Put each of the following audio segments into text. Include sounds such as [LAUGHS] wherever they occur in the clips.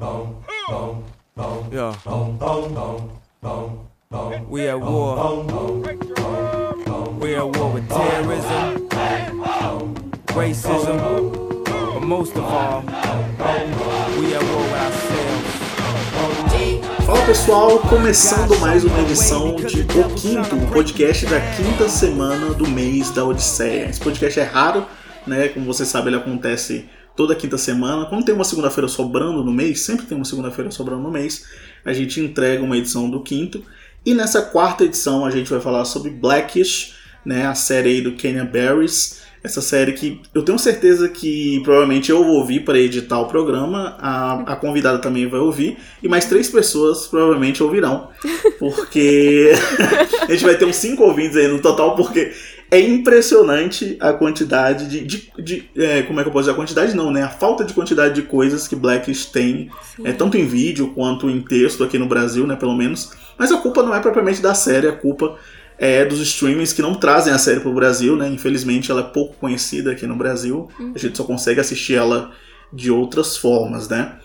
Yeah. We at war. We at war with terrorism, racism, but most of all, we at war with ourselves. Fala pessoal, começando mais uma edição de O Quinto, o podcast da quinta semana do mês da Odisseia. Esse podcast é raro, né? Como você sabe, ele acontece toda quinta semana. Quando tem uma segunda-feira sobrando no mês, sempre tem uma segunda-feira sobrando no mês, a gente entrega uma edição do quinto. E nessa quarta edição a gente vai falar sobre Blackish, né? A série aí do Kenya Barris. Essa série que eu tenho certeza que provavelmente eu vou ouvir para editar o programa, a, a convidada também vai ouvir, e mais três pessoas provavelmente ouvirão. Porque [LAUGHS] a gente vai ter uns cinco ouvintes aí no total, porque é impressionante a quantidade de. de, de é, como é que eu posso dizer? A quantidade não, né? A falta de quantidade de coisas que Blackish tem, é, tanto em vídeo quanto em texto aqui no Brasil, né? Pelo menos. Mas a culpa não é propriamente da série, a culpa é dos streamings que não trazem a série para o Brasil, né? Infelizmente ela é pouco conhecida aqui no Brasil. A gente só consegue assistir ela de outras formas, né?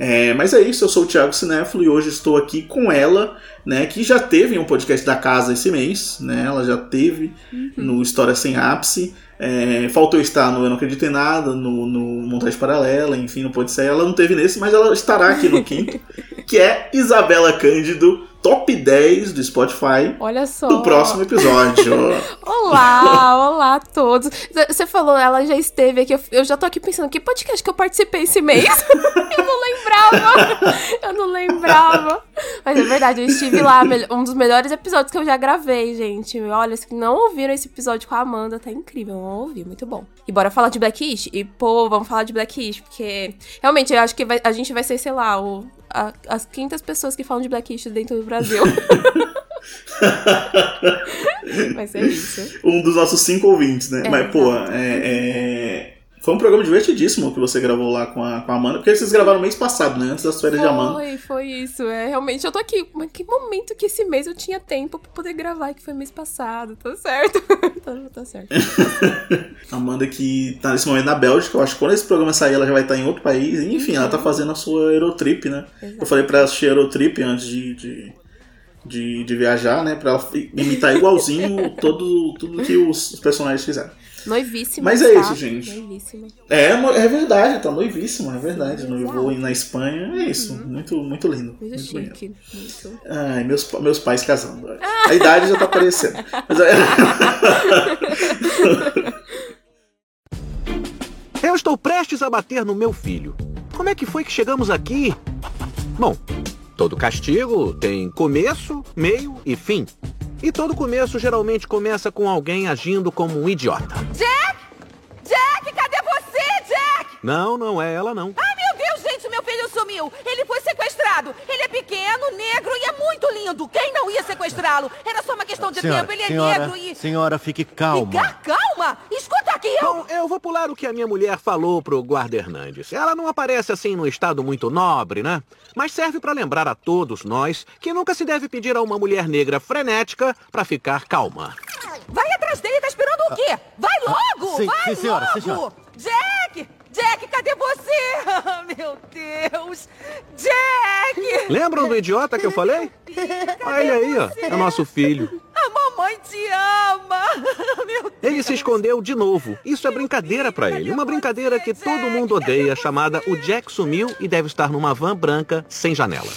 É, mas é isso, eu sou o Thiago Cinéfilo e hoje estou aqui com ela, né, que já teve um podcast da casa esse mês, né, ela já teve no História Sem Ápice, é, faltou estar no Eu Não Acredito em Nada, no, no Montagem Paralela, enfim, não pode ser, ela não teve nesse, mas ela estará aqui no quinto, [LAUGHS] que é Isabela Cândido, top 10 do Spotify Olha só. do próximo episódio. [LAUGHS] Olá, olá a todos. Você falou, ela já esteve aqui. Eu, eu já tô aqui pensando, que podcast que eu participei esse mês? [LAUGHS] eu não lembrava. Eu não lembrava. Mas é verdade, eu estive lá. Um dos melhores episódios que eu já gravei, gente. Olha, se não ouviram esse episódio com a Amanda, tá incrível. Eu não ouvi, muito bom. E bora falar de Blackish? E, pô, vamos falar de Blackish, porque realmente eu acho que vai- a gente vai ser, sei lá, o, a- as quintas pessoas que falam de Blackish dentro do Brasil. [LAUGHS] vai ser isso. um dos nossos cinco ouvintes, né? É, Mas, pô, é, é- foi um programa divertidíssimo que você gravou lá com a, com a Amanda, porque vocês gravaram mês passado, né? Antes das férias de Amanda. Foi, foi isso. É, realmente, eu tô aqui. Mas que momento que esse mês eu tinha tempo pra poder gravar, que foi mês passado. Tá certo. [LAUGHS] tá, tá certo. [LAUGHS] Amanda que tá nesse momento na Bélgica, eu acho que quando esse programa sair ela já vai estar em outro país. Enfim, ela tá fazendo a sua Eurotrip, né? Exato. Eu falei pra ela assistir Eurotrip antes de, de, de, de viajar, né? Pra imitar igualzinho [LAUGHS] todo, tudo que os, personagens fizeram. Noivíssima. Mas é tá? isso, gente. Noivíssima. É, no- é verdade, tá noivíssimo, é verdade. Sim, Noivou na Espanha, é isso. Muito, muito lindo. Muito muito chique. Muito. Ai, meus, meus pais casando. A idade já tá aparecendo. Mas é- [LAUGHS] Eu estou prestes a bater no meu filho. Como é que foi que chegamos aqui? Bom, todo castigo tem começo, meio e fim. E todo começo geralmente começa com alguém agindo como um idiota. Jack! Jack, cadê você, Jack? Não, não é ela não. Ai, meu Deus, gente, meu filho sumiu. Ele foi sequestrado. Ele é pequeno, negro e é muito lindo. Quem não ia sequestrá-lo? Era só uma questão de tempo. Ele é senhora, negro e... senhora, fique calma. Ficar calma? Escuta aqui, eu... Bom, eu vou pular o que a minha mulher falou pro guarda Hernandes. Ela não aparece assim num estado muito nobre, né? Mas serve pra lembrar a todos nós que nunca se deve pedir a uma mulher negra frenética pra ficar calma. Vai atrás dele, tá esperando o quê? Vai logo, sim, vai sim, senhora, logo. sim, senhora. Jack! Jack, cadê você? [LAUGHS] Ah, meu Deus! Jack! Lembram do idiota que eu falei? Olha ele aí, ó. É nosso filho. A mamãe te ama! [LAUGHS] Meu Deus! Ele se escondeu de novo. Isso é brincadeira pra ele. Uma brincadeira que todo mundo odeia, chamada O Jack Sumiu e deve estar numa van branca sem janela.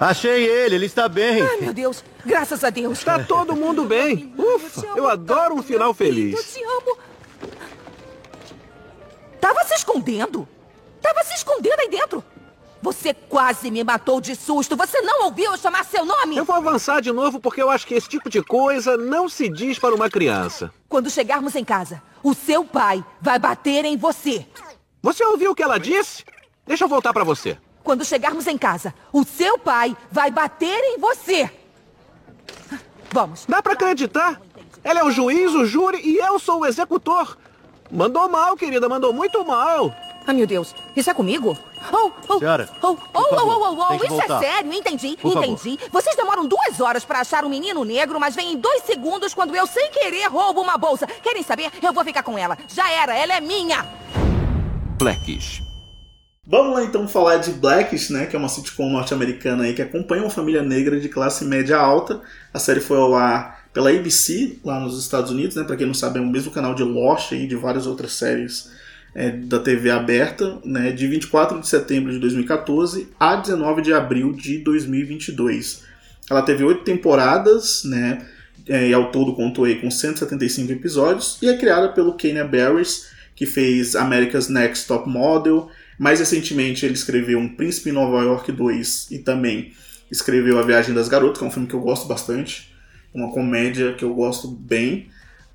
Achei ele, ele está bem. Ai, meu Deus! Graças a Deus! Tá todo mundo bem. Ufa, eu adoro um final Eu feliz. te amo! Tava se escondendo? Tava se escondendo aí dentro? Você quase me matou de susto! Você não ouviu eu chamar seu nome? Eu vou avançar de novo porque eu acho que esse tipo de coisa não se diz para uma criança. Quando chegarmos em casa, o seu pai vai bater em você. Você ouviu o que ela disse? Deixa eu voltar pra você. Quando chegarmos em casa, o seu pai vai bater em você. Vamos. Dá pra acreditar? Ela é o juiz, o júri e eu sou o executor. Mandou mal, querida, mandou muito mal. Ai, meu Deus. Isso é comigo? Oh, oh, Senhora, oh, oh, por oh, favor, oh, oh, oh, Isso voltar. é sério, entendi, Por favor. entendi. Vocês demoram duas horas pra achar um menino negro, mas vem em dois segundos quando eu, sem querer, roubo uma bolsa. Querem saber? Eu vou ficar com ela. Já era, ela é minha. Blackish. Vamos lá então falar de Blackish, né, que é uma sitcom norte-americana aí que acompanha uma família negra de classe média alta. A série foi ao ar pela ABC lá nos Estados Unidos, né, para quem não sabe é o mesmo canal de Lost e de várias outras séries é, da TV aberta, né, de 24 de setembro de 2014 a 19 de abril de 2022. Ela teve oito temporadas, né, é, e ao todo contou aí com 175 episódios e é criada pelo Kenya Barris, que fez America's Next Top Model. Mais recentemente ele escreveu Um Príncipe em Nova York 2 e também escreveu A Viagem das Garotas, que é um filme que eu gosto bastante, uma comédia que eu gosto bem.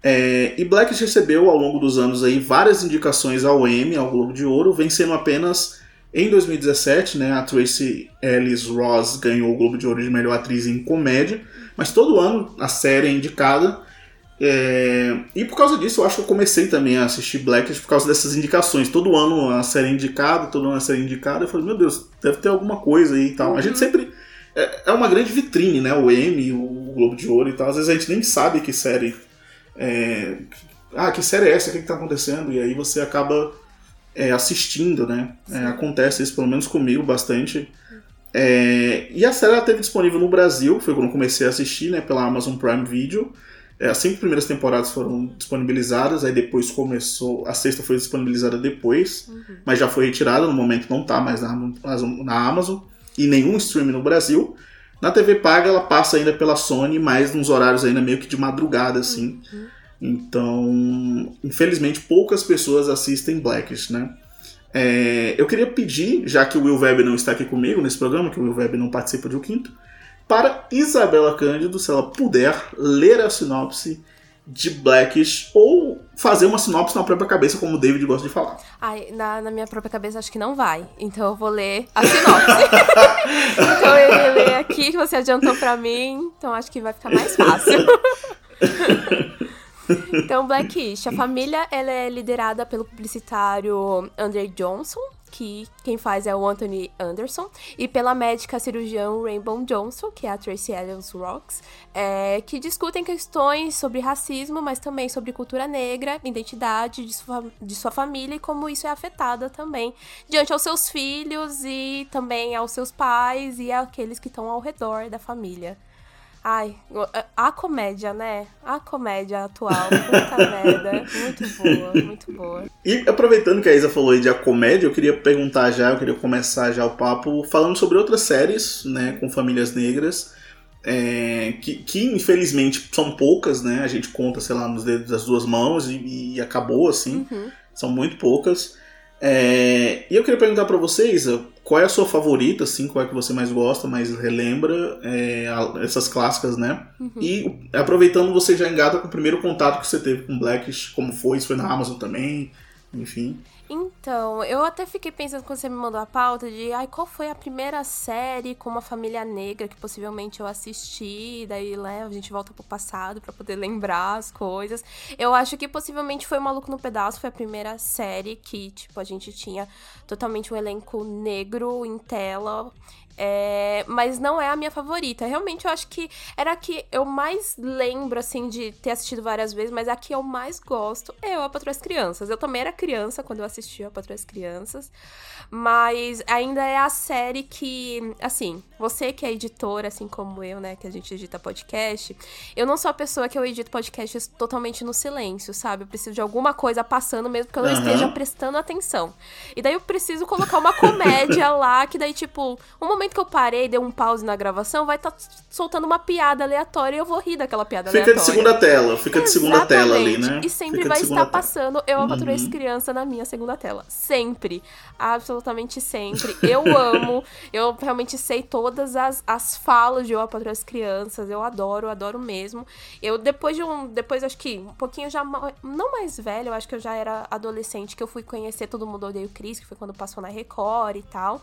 É, e Blackish recebeu ao longo dos anos aí várias indicações ao Emmy, ao Globo de Ouro, vencendo apenas em 2017, né, a Tracy Ellis Ross ganhou o Globo de Ouro de melhor atriz em comédia, mas todo ano a série é indicada. É, e por causa disso, eu acho que eu comecei também a assistir Blackish por causa dessas indicações. Todo ano a série é indicada, todo ano a série é indicada. Eu falei, meu Deus, deve ter alguma coisa aí e tal. Uhum. A gente sempre. É, é, uma grande vitrine, né? O Emmy, o Globo de Ouro e tal. Às vezes a gente nem sabe que série é, ah, que série é essa? O que está acontecendo? E aí você acaba é, assistindo, né? É, acontece isso, pelo menos comigo, bastante. É, e a série ela teve disponível no Brasil, foi quando eu comecei a assistir, né? Pela Amazon Prime Video. É, as cinco primeiras temporadas foram disponibilizadas, aí depois começou. A sexta foi disponibilizada depois, uhum. mas já foi retirada, no momento não está mais na, na Amazon. E nenhum streaming no Brasil. Na TV paga ela passa ainda pela Sony, mas nos horários ainda meio que de madrugada, assim. Uhum. Então, infelizmente, poucas pessoas assistem Blackish, né? É, eu queria pedir, já que o Will Webb não está aqui comigo nesse programa, que o Will Webb não participa de O Quinto, para Isabela Cândido, se ela puder, ler a sinopse de Blackish ou fazer uma sinopse na própria cabeça, como o David gosta de falar. Ai, na, na minha própria cabeça acho que não vai. Então eu vou ler a sinopse. [LAUGHS] então eu ia ler aqui, que você adiantou para mim. Então acho que vai ficar mais fácil. [LAUGHS] então, Blackish, a família ela é liderada pelo publicitário Andre Johnson, que quem faz é o Anthony Anderson, e pela médica cirurgiã Rainbow Johnson, que é a Tracy Ellis Rocks, é, que discutem questões sobre racismo, mas também sobre cultura negra, identidade de sua, de sua família e como isso é afetada também diante aos seus filhos e também aos seus pais e àqueles que estão ao redor da família. Ai, a comédia, né? A comédia atual. Puta [LAUGHS] merda. Muito boa, muito boa. E aproveitando que a Isa falou aí de a comédia, eu queria perguntar já, eu queria começar já o papo falando sobre outras séries, né, com famílias negras. É, que, que, infelizmente são poucas, né? A gente conta, sei lá, nos dedos das duas mãos e, e acabou assim. Uhum. São muito poucas. É, e eu queria perguntar para vocês, qual é a sua favorita, assim, qual é que você mais gosta, mais relembra é, essas clássicas, né? Uhum. E aproveitando, você já engata com o primeiro contato que você teve com Blackish, como foi, se foi na Amazon também, enfim. Então, eu até fiquei pensando quando você me mandou a pauta de ai, qual foi a primeira série com uma família negra que possivelmente eu assisti, daí né, a gente volta pro passado para poder lembrar as coisas. Eu acho que possivelmente foi o Maluco no Pedaço, foi a primeira série que, tipo, a gente tinha totalmente um elenco negro em tela. É, mas não é a minha favorita. Realmente eu acho que era a que eu mais lembro, assim, de ter assistido várias vezes, mas a que eu mais gosto é a Patrulha Crianças. Eu também era criança quando eu assisti a Patrulha Crianças, mas ainda é a série que, assim, você que é editora, assim como eu, né, que a gente edita podcast, eu não sou a pessoa que eu edito podcasts totalmente no silêncio, sabe? Eu preciso de alguma coisa passando mesmo que eu não uhum. esteja prestando atenção. E daí eu preciso colocar uma comédia [LAUGHS] lá, que daí, tipo, um momento que eu parei, dei um pause na gravação, vai estar tá soltando uma piada aleatória e eu vou rir daquela piada fica aleatória. Fica de segunda tela, fica de segunda tela ali, né? E sempre fica vai estar tela. passando Eu, a Patrulha uhum. Criança na minha segunda tela. Sempre. Absolutamente sempre. Eu [LAUGHS] amo. Eu realmente sei todas as, as falas de Eu, a Patrulha das Crianças. Eu adoro, adoro mesmo. Eu, depois de um. Depois, acho que um pouquinho já. Não mais velho, eu acho que eu já era adolescente, que eu fui conhecer Todo Mundo Odeia o Cris, que foi quando passou na Record e tal.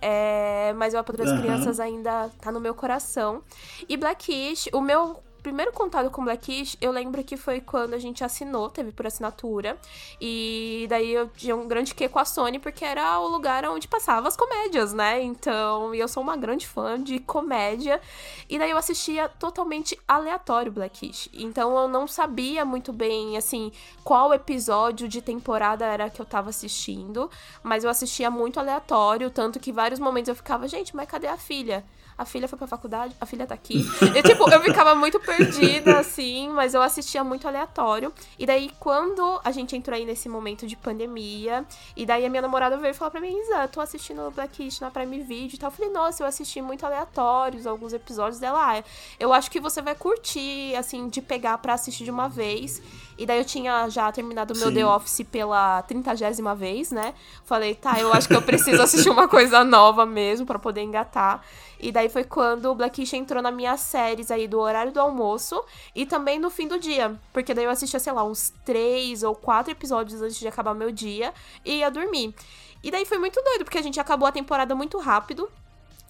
É, mas eu, a Patrulha das uhum. Crianças ainda tá no meu coração. E Blackish, o meu primeiro contato com Blackish, eu lembro que foi quando a gente assinou, teve por assinatura. E daí eu tinha um grande quê com a Sony, porque era o lugar onde passava as comédias, né? Então, e eu sou uma grande fã de comédia. E daí eu assistia totalmente aleatório Blackish. Então eu não sabia muito bem, assim, qual episódio de temporada era que eu tava assistindo. Mas eu assistia muito aleatório, tanto que vários momentos eu ficava, gente, mas cadê a filha? A filha foi pra faculdade, a filha tá aqui. Eu, tipo, eu ficava muito perdida, assim, mas eu assistia muito aleatório. E daí, quando a gente entrou aí nesse momento de pandemia, e daí a minha namorada veio falar pra mim, Isa, tô assistindo Blackish na Prime Video e tal. Eu falei, nossa, eu assisti muito aleatórios, alguns episódios dela. Ah, eu acho que você vai curtir, assim, de pegar pra assistir de uma vez. E daí eu tinha já terminado o meu Sim. The Office pela trintagésima vez, né? Falei, tá, eu acho que eu preciso assistir uma coisa nova mesmo pra poder engatar. E daí foi quando o Blackish entrou na minhas séries aí do horário do almoço e também no fim do dia. Porque daí eu assistia, sei lá, uns três ou quatro episódios antes de acabar meu dia e ia dormir. E daí foi muito doido, porque a gente acabou a temporada muito rápido.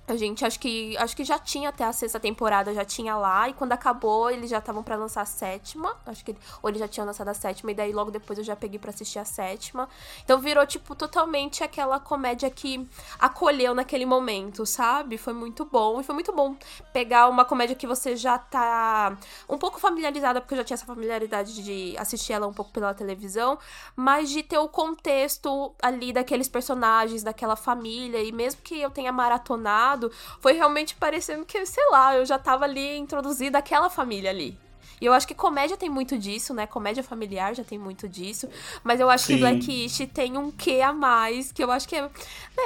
A gente acho que acho que já tinha até a sexta temporada, já tinha lá, e quando acabou, eles já estavam pra lançar a sétima. Acho que ou eles já tinham lançado a sétima e daí logo depois eu já peguei pra assistir a sétima. Então virou tipo totalmente aquela comédia que acolheu naquele momento, sabe? Foi muito bom e foi muito bom pegar uma comédia que você já tá um pouco familiarizada, porque eu já tinha essa familiaridade de assistir ela um pouco pela televisão, mas de ter o contexto ali daqueles personagens, daquela família e mesmo que eu tenha maratonado foi realmente parecendo que, sei lá, eu já tava ali introduzida aquela família ali. E eu acho que comédia tem muito disso, né? Comédia familiar já tem muito disso. Mas eu acho Sim. que Blackish tem um quê a mais, que eu acho que é. Né,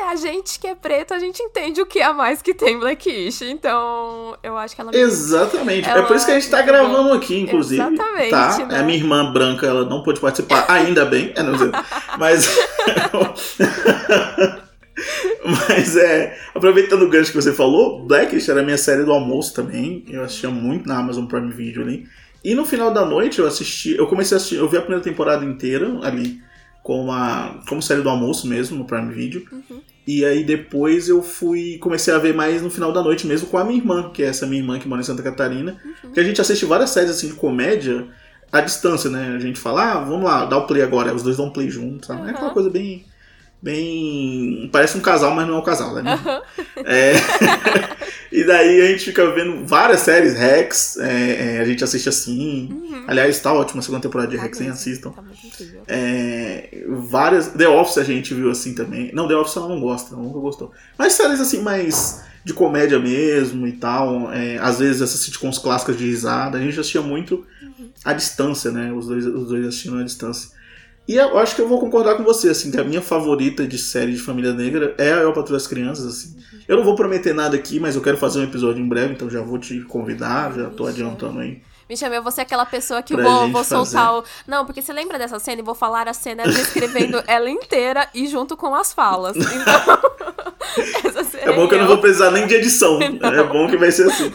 a gente que é preto, a gente entende o que a mais que tem Blackish. Então, eu acho que ela. me- Exatamente. Ela é por isso que a gente tá gravando aqui, inclusive. Exatamente, Tá? né? A minha irmã branca, ela não pôde participar, ainda bem. É, não sei. [LAUGHS] Mas. [LAUGHS] [LAUGHS] Mas é. Aproveitando o gancho que você falou, Blackish era a minha série do almoço também. Eu assistia muito na Amazon Prime Video ali. E no final da noite eu assisti. Eu comecei a assistir. Eu vi a primeira temporada inteira ali. Com a, como série do almoço mesmo, no Prime Video. E aí depois eu fui. Comecei a ver mais no final da noite mesmo com a minha irmã, que é essa minha irmã que mora em Santa Catarina. Que a gente assiste várias séries assim de comédia à distância, né? A gente fala, ah, vamos lá, dá o play agora. Os dois dão play juntos, sabe? É aquela Uhum. coisa bem. Bem. Parece um casal, mas não é um casal, né? É. [LAUGHS] e daí a gente fica vendo várias séries, Rex, é, é, a gente assiste assim. Aliás, tá ótima a segunda temporada de Tá Rex, nem assistam. tá. É, várias. The Office a gente viu assim também. Não, The Office ela não gosta, ela nunca gostou. Mas séries assim, mais de comédia mesmo e tal. é, às vezes essas sitcoms clássicas de risada. A gente assistia muito à distância, né? Os dois, os dois assistindo à distância. E eu acho que eu vou concordar com você, assim, que a minha favorita de série de família negra é a Eu Patrulho as Crianças, assim. Eu não vou prometer nada aqui, mas eu quero fazer um episódio em breve, então já vou te convidar, já tô adiantando aí. Me vou ser aquela pessoa que vou, vou soltar fazer. o. Não, porque você lembra dessa cena e vou falar a cena descrevendo [LAUGHS] ela inteira e junto com as falas. Então. [LAUGHS] essa cena É bom que eu não eu. vou precisar nem de edição. [LAUGHS] É bom que vai ser assim.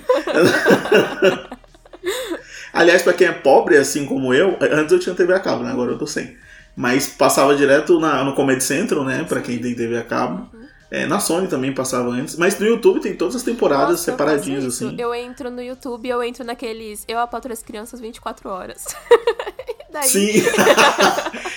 Aliás, pra quem é pobre, assim como eu, antes eu tinha TV a cabo, né? Agora eu tô sem. Mas passava direto na, no Comedy Central, né? Pra quem tem TV a cabo. É, na Sony também passava antes. Mas no YouTube tem todas as temporadas Nossa, separadinhas, assim. Eu entro no YouTube, eu entro naqueles. Eu apatro as crianças 24 horas. [LAUGHS] Daí, Sim, [LAUGHS]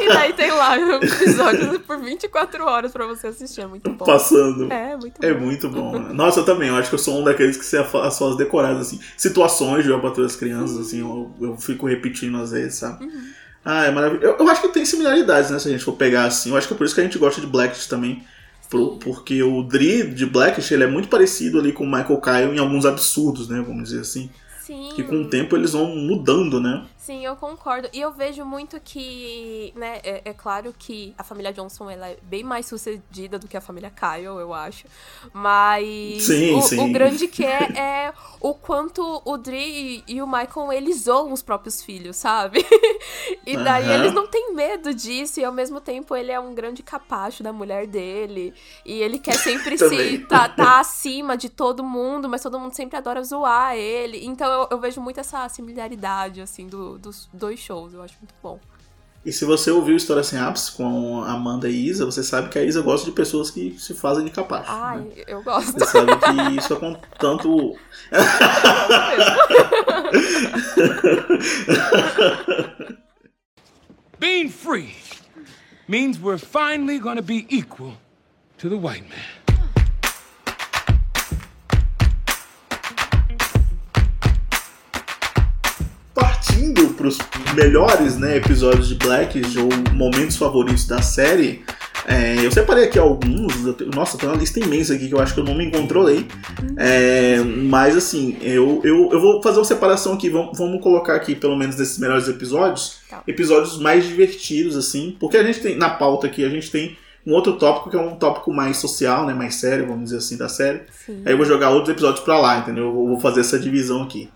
E daí tem lá episódios por 24 horas pra você assistir. É muito bom. passando. É, muito bom. É muito bom. né? Nossa, eu também. Eu acho que eu sou um daqueles que sei as as suas decoradas, assim. Situações de eu para as crianças, assim, eu, eu fico repetindo às vezes, sabe? Ah, é maravilhoso. Eu, eu acho que tem similaridades, né? Se a gente for pegar assim. Eu acho que é por isso que a gente gosta de Blackish também. Pro- porque o Dri de Blackish, ele é muito parecido ali com o Michael Kyle em alguns absurdos, né? Vamos dizer assim. Sim. Que com o tempo eles vão mudando, né? Sim, eu concordo. E eu vejo muito que, né, é, é claro que a família Johnson ela é bem mais sucedida do que a família Kyle, eu acho. Mas Sim, o, sim. o grande que é é o quanto o Dre e o Michael eles zoam os próprios filhos, sabe? [LAUGHS] e daí eles não têm medo disso e ao mesmo tempo ele é um grande capacho da mulher dele e ele quer sempre [LAUGHS] se tá, tá acima de todo mundo, mas todo mundo sempre adora zoar ele. Então eu, eu vejo muito essa similaridade, assim, do- dos dois shows. Eu acho muito bom. E se você ouviu História Sem Ápice com a Amanda e Isa, você sabe que a Isa gosta de pessoas que se fazem de capacho. Ai, né? eu gosto. Você sabe que isso é com tanto. [LAUGHS] Being free means we're finally gonna be equal to the white man. partindo para os melhores né, episódios de Blackish ou momentos favoritos da série, é, eu separei aqui alguns. Nossa, tem uma lista imensa aqui que eu acho que eu não me controlei. É, mas assim, eu, eu, eu vou fazer uma separação aqui. Vamos, vamos colocar aqui, pelo menos desses melhores episódios, Tá. episódios mais divertidos, assim. Porque a gente tem, na pauta aqui, a gente tem um outro tópico que é um tópico mais social, né? Mais sério, vamos dizer assim, da série. Sim. Aí eu vou jogar outros episódios pra lá, entendeu? Eu vou fazer essa divisão aqui.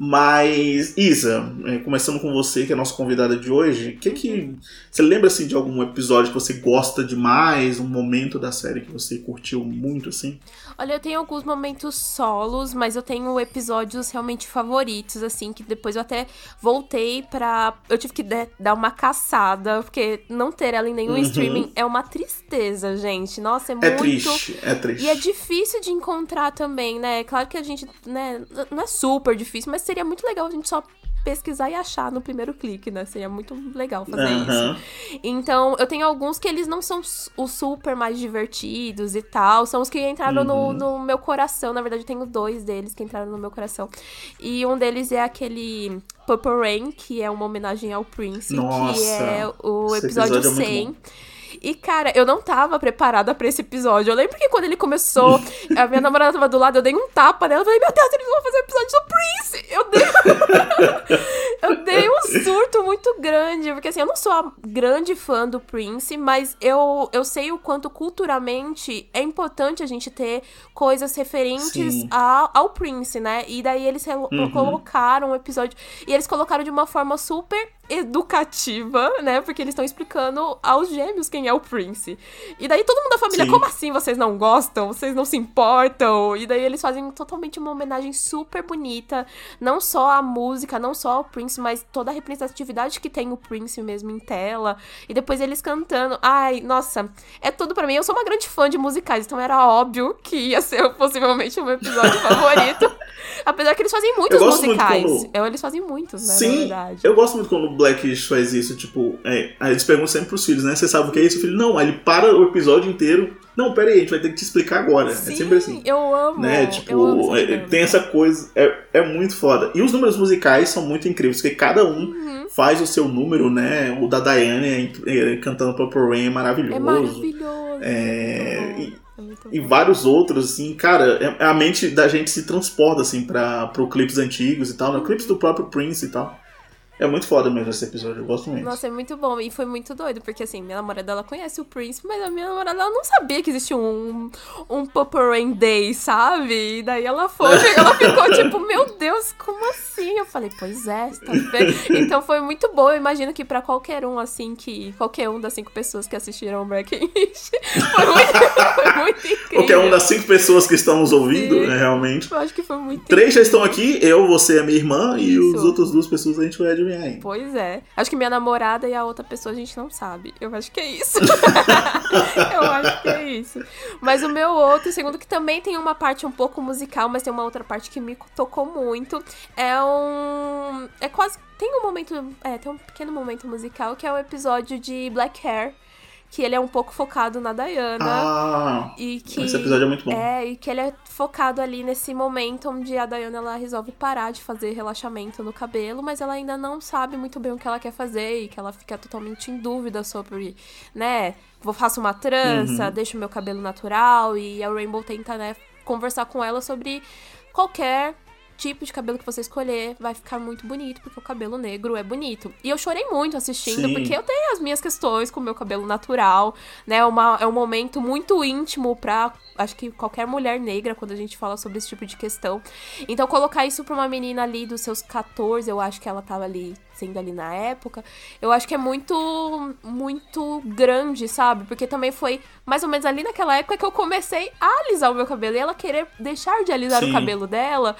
Mas, Isa, é, começando com você, que é a nossa convidada de hoje, que que você lembra assim de algum episódio que você gosta demais, um momento da série que você curtiu muito assim? Olha, eu tenho alguns momentos solos, mas eu tenho episódios realmente favoritos, assim, que depois eu até voltei pra. Eu tive que de- dar uma caçada, porque não ter ela em nenhum Uhum. streaming é uma tristeza, gente. Nossa, é, É muito. triste, é triste. E é difícil de encontrar também, né? Claro que a gente, né, não é super difícil, mas seria muito legal a gente só pesquisar e achar no primeiro clique, né? Seria muito legal fazer Aham. isso. Então, eu tenho alguns que eles não são os super mais divertidos e tal. São os que entraram Uhum. no, no meu coração. Na verdade, eu tenho dois deles que entraram no meu coração. E um deles é aquele Purple Rain, que é uma homenagem ao Prince, que Nossa, é o episódio, episódio é muito 100. E, cara, eu não tava preparada pra esse episódio. Eu lembro que quando ele começou, a minha namorada tava do lado, eu dei um tapa nela. Eu falei, meu Deus, eles vão fazer um episódio do Prince! Eu dei... [LAUGHS] eu dei um surto muito grande. Porque, assim, eu não sou a grande fã do Prince, mas eu, eu sei o quanto culturalmente é importante a gente ter coisas referentes ao, ao Prince, né? E daí eles Uhum. colocaram o episódio. E eles colocaram de uma forma super educativa, né? Porque eles estão explicando aos gêmeos quem é o Prince. E daí todo mundo da família, Sim. como assim vocês não gostam? Vocês não se importam? E daí eles fazem totalmente uma homenagem super bonita. Não só à música, não só ao Prince, mas toda a representatividade que tem o Prince mesmo em tela. E depois eles cantando. Ai, nossa, é tudo pra mim. Eu sou uma grande fã de musicais, então era óbvio que ia ser [LAUGHS] possivelmente o meu episódio favorito. Apesar que eles fazem muitos muito musicais. quando- Eu, eles fazem muitos, né? Sim, eu gosto muito quando o Blackish faz isso, tipo, é, aí eles perguntam sempre pros filhos, né? Você sabe o que é isso? O filho, não, aí ele para o episódio inteiro. Não, pera aí, a gente vai ter que te explicar agora. Sim, é sempre assim. eu amo. né? Tipo, amo é, tem essa coisa, é, é muito foda. E os números musicais são muito incríveis, porque cada um Uhum. faz o seu número, né? O da Diane é, é, cantando Purple Rain é maravilhoso. É maravilhoso. É, muito e- é E vários outros, assim, cara, é- a mente da gente se transporta, assim, pra, pro clipes antigos e tal, né? Clipes do próprio Prince e tal. É muito foda mesmo esse episódio, eu gosto muito. Nossa, é muito bom. E foi muito doido, porque assim, minha namorada ela conhece o Prince, mas a minha namorada ela não sabia que existia um, um Purple Rain Day, sabe? E daí ela foi, [LAUGHS] ela ficou tipo, meu Deus, como assim? Eu falei, pois é, tá vendo? Então foi muito bom. Eu imagino que pra qualquer um, assim, que. Qualquer um das cinco pessoas que assistiram o [LAUGHS] Blackish foi muito, foi muito incrível. Qualquer um das cinco pessoas que estão nos ouvindo, né, realmente. Eu acho que foi muito Três já estão aqui, eu, você e a minha irmã, e Isso. as outras duas pessoas a gente vai ainda. Pois é. Acho que minha namorada e a outra pessoa a gente não sabe. Eu acho que é isso. [LAUGHS] eu acho que é isso. Mas o meu outro, segundo que também tem uma parte um pouco musical, mas tem uma outra parte que me tocou muito, é um. É quase. Tem um momento. É, tem um pequeno momento musical que é o episódio de Black Hair. Que ele é um pouco focado na Diana. Ah, E que esse episódio é muito bom. É, e que ele é focado ali nesse momento onde a Diana ela resolve parar de fazer relaxamento no cabelo, mas ela ainda não sabe muito bem o que ela quer fazer e que ela fica totalmente em dúvida sobre, né, vou faço uma trança, Uhum. deixo meu cabelo natural e a Rainbow tenta, né, conversar com ela sobre qualquer tipo de cabelo que você escolher vai ficar muito bonito, porque o cabelo negro é bonito. E eu chorei muito assistindo, Sim. porque eu tenho as minhas questões com o meu cabelo natural, né? É uma, é um momento muito íntimo pra, acho que qualquer mulher negra, quando a gente fala sobre esse tipo de questão. Então, colocar isso pra uma menina ali dos seus 14, eu acho que ela tava ali acontecendo ali na época, eu acho que é muito, muito grande, sabe? Porque também foi mais ou menos ali naquela época que eu comecei a alisar o meu cabelo e ela querer deixar de alisar Sim. o cabelo dela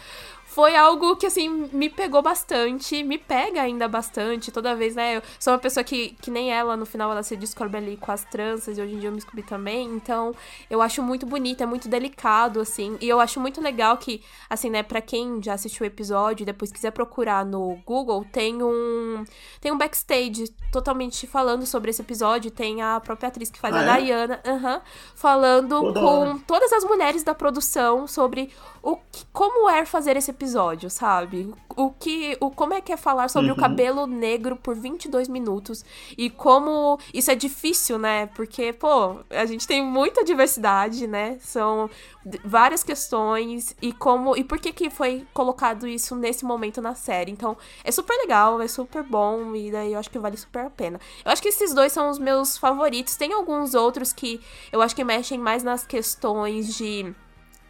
foi algo que, assim, me pegou bastante, me pega ainda bastante. Toda vez, né? Eu sou uma pessoa que, que nem ela, no final ela se descobre ali com as tranças, e hoje em dia eu me descobri também. Então, eu acho muito bonito, é muito delicado, assim. E eu acho muito legal que, assim, né, pra quem já assistiu o episódio e depois quiser procurar no Google, tem um. Tem um backstage totalmente falando sobre esse episódio. Tem a própria atriz que faz Ah, a é? Diana, aham, falando Pô, da hora. com todas as mulheres da produção sobre o que- como é fazer esse episódio, sabe? O que, o como é que é falar sobre o Uhum. cabelo negro por 22 minutos e como isso é difícil, né? Porque, pô, a gente tem muita diversidade, né? São várias questões e como e por que que foi colocado isso nesse momento na série. Então, é super legal, é super bom e daí eu acho que vale super a pena. Eu acho que esses dois são os meus favoritos. Tem alguns outros que eu acho que mexem mais nas questões de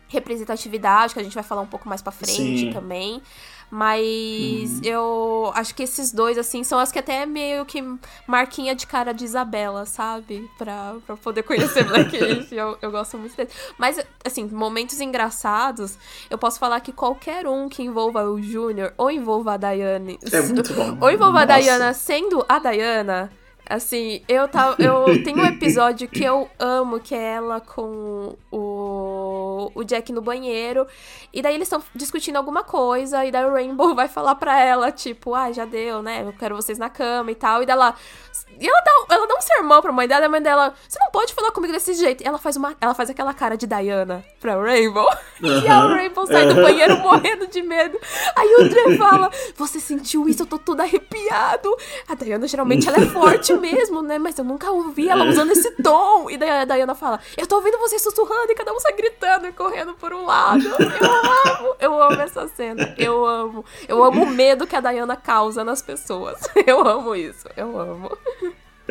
representatividade, que a gente vai falar um pouco mais pra frente Sim. também. Mas eu acho que esses dois, assim, são as que até meio que marquinha de cara de Isabela, sabe? Pra, pra poder conhecer [LAUGHS] Blackish. eu, eu gosto muito dele. Mas, assim, momentos engraçados, eu posso falar que qualquer um que envolva o Júnior ou envolva a Daiane. É muito bom. Ou envolva a Nossa. Diana sendo a Diana. Assim, eu tava. Eu [LAUGHS] tenho um episódio que eu amo, que é ela com o, o Jack no banheiro. E daí eles estão discutindo alguma coisa. E daí o Rainbow [LAUGHS] vai falar pra ela, tipo, ah, já deu, né? Eu quero vocês na cama e tal. E daí ela. E ela dá, ela dá um sermão pra mãe dela, e a mãe dela, você não pode falar comigo desse jeito. E ela faz, uma, ela faz aquela cara de Diana pra Rainbow. [LAUGHS] E a. Rainbow sai do banheiro morrendo de medo. Aí o Dre fala: Você sentiu isso? Eu tô todo arrepiado. A Diana geralmente ela é [LAUGHS] forte mesmo, né? Mas eu nunca ouvi ela usando esse tom. E daí a Diana fala: Eu tô ouvindo vocês sussurrando e cada um sai gritando e correndo por um lado. Eu amo, eu amo essa cena. Eu amo. Eu amo o medo que a Diana causa nas pessoas. [LAUGHS] Eu amo isso. Eu amo.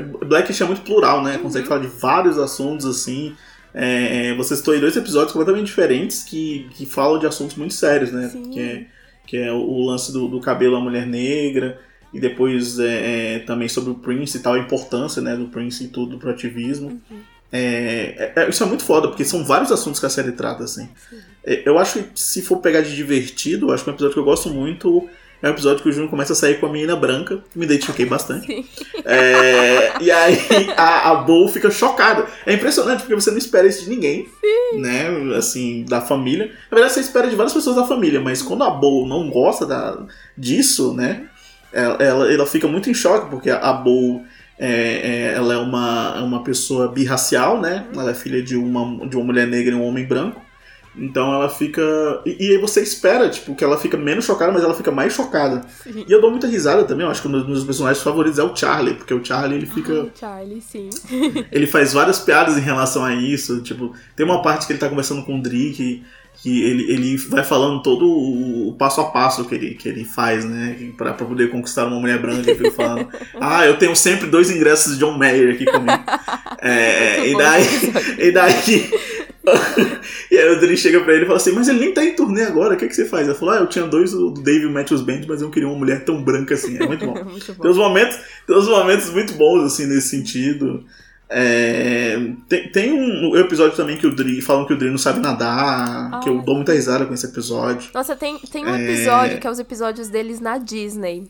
Blackish é muito plural, né? Uhum. Consegue falar de vários assuntos, assim. É, é, você citou aí dois episódios completamente diferentes que, que falam de assuntos muito sérios, né? Sim. Que é, que é o, lance do, do cabelo à mulher negra, e depois é, é, também sobre o Prince e tal, a importância né, do Prince e tudo pro ativismo. Uhum. É, é- é- isso é muito foda, porque são vários assuntos que a série trata, assim. Eu acho que se for pegar de divertido, acho que um episódio que eu gosto muito é um episódio que o Júnior começa a sair com a menina branca, me identifiquei bastante. Sim. É, e aí a, a Bo fica chocada. É impressionante porque você não espera isso de ninguém, né? Assim, da família. Na verdade, você espera de várias pessoas da família, mas quando a Bo não gosta da, disso, né? Ela, ela, ela fica muito em choque porque a Bo é, é, ela é uma, uma pessoa birracial, né? Ela é filha de uma, de uma mulher negra e um homem branco. Então ela fica. E, e aí você espera, tipo, que ela fica menos chocada, mas ela fica mais chocada. Sim. E eu dou muita risada também, eu acho que um dos meus personagens favoritos é o Charlie, porque o Charlie ele fica. Ai, Charlie, sim. [LAUGHS] Ele faz várias piadas em relação a isso. Tipo, tem uma parte que ele tá conversando com o Dri que, que ele, ele vai falando todo o, o passo a passo que ele, que ele faz, né? Pra, pra poder conquistar uma mulher branca. Ele falando: [LAUGHS] Ah, eu tenho sempre dois ingressos de John Mayer aqui comigo. [LAUGHS] É, Muito e daí. E daí. [LAUGHS] e aí o Dri chega pra ele e fala assim: Mas ele nem tá em turnê agora, o que, que você faz? Ele falou: Ah, eu tinha dois do Dave Matthews Band, mas eu não queria uma mulher tão branca assim. É muito bom. [LAUGHS] Muito bom. Tem uns momentos, tem uns momentos muito bons, assim, nesse sentido. É, tem, tem um episódio também que o Dri falam que o Dri não sabe nadar, que eu Ai. dou muita risada com esse episódio. Nossa, tem, tem um É. episódio que é os episódios deles na Disney.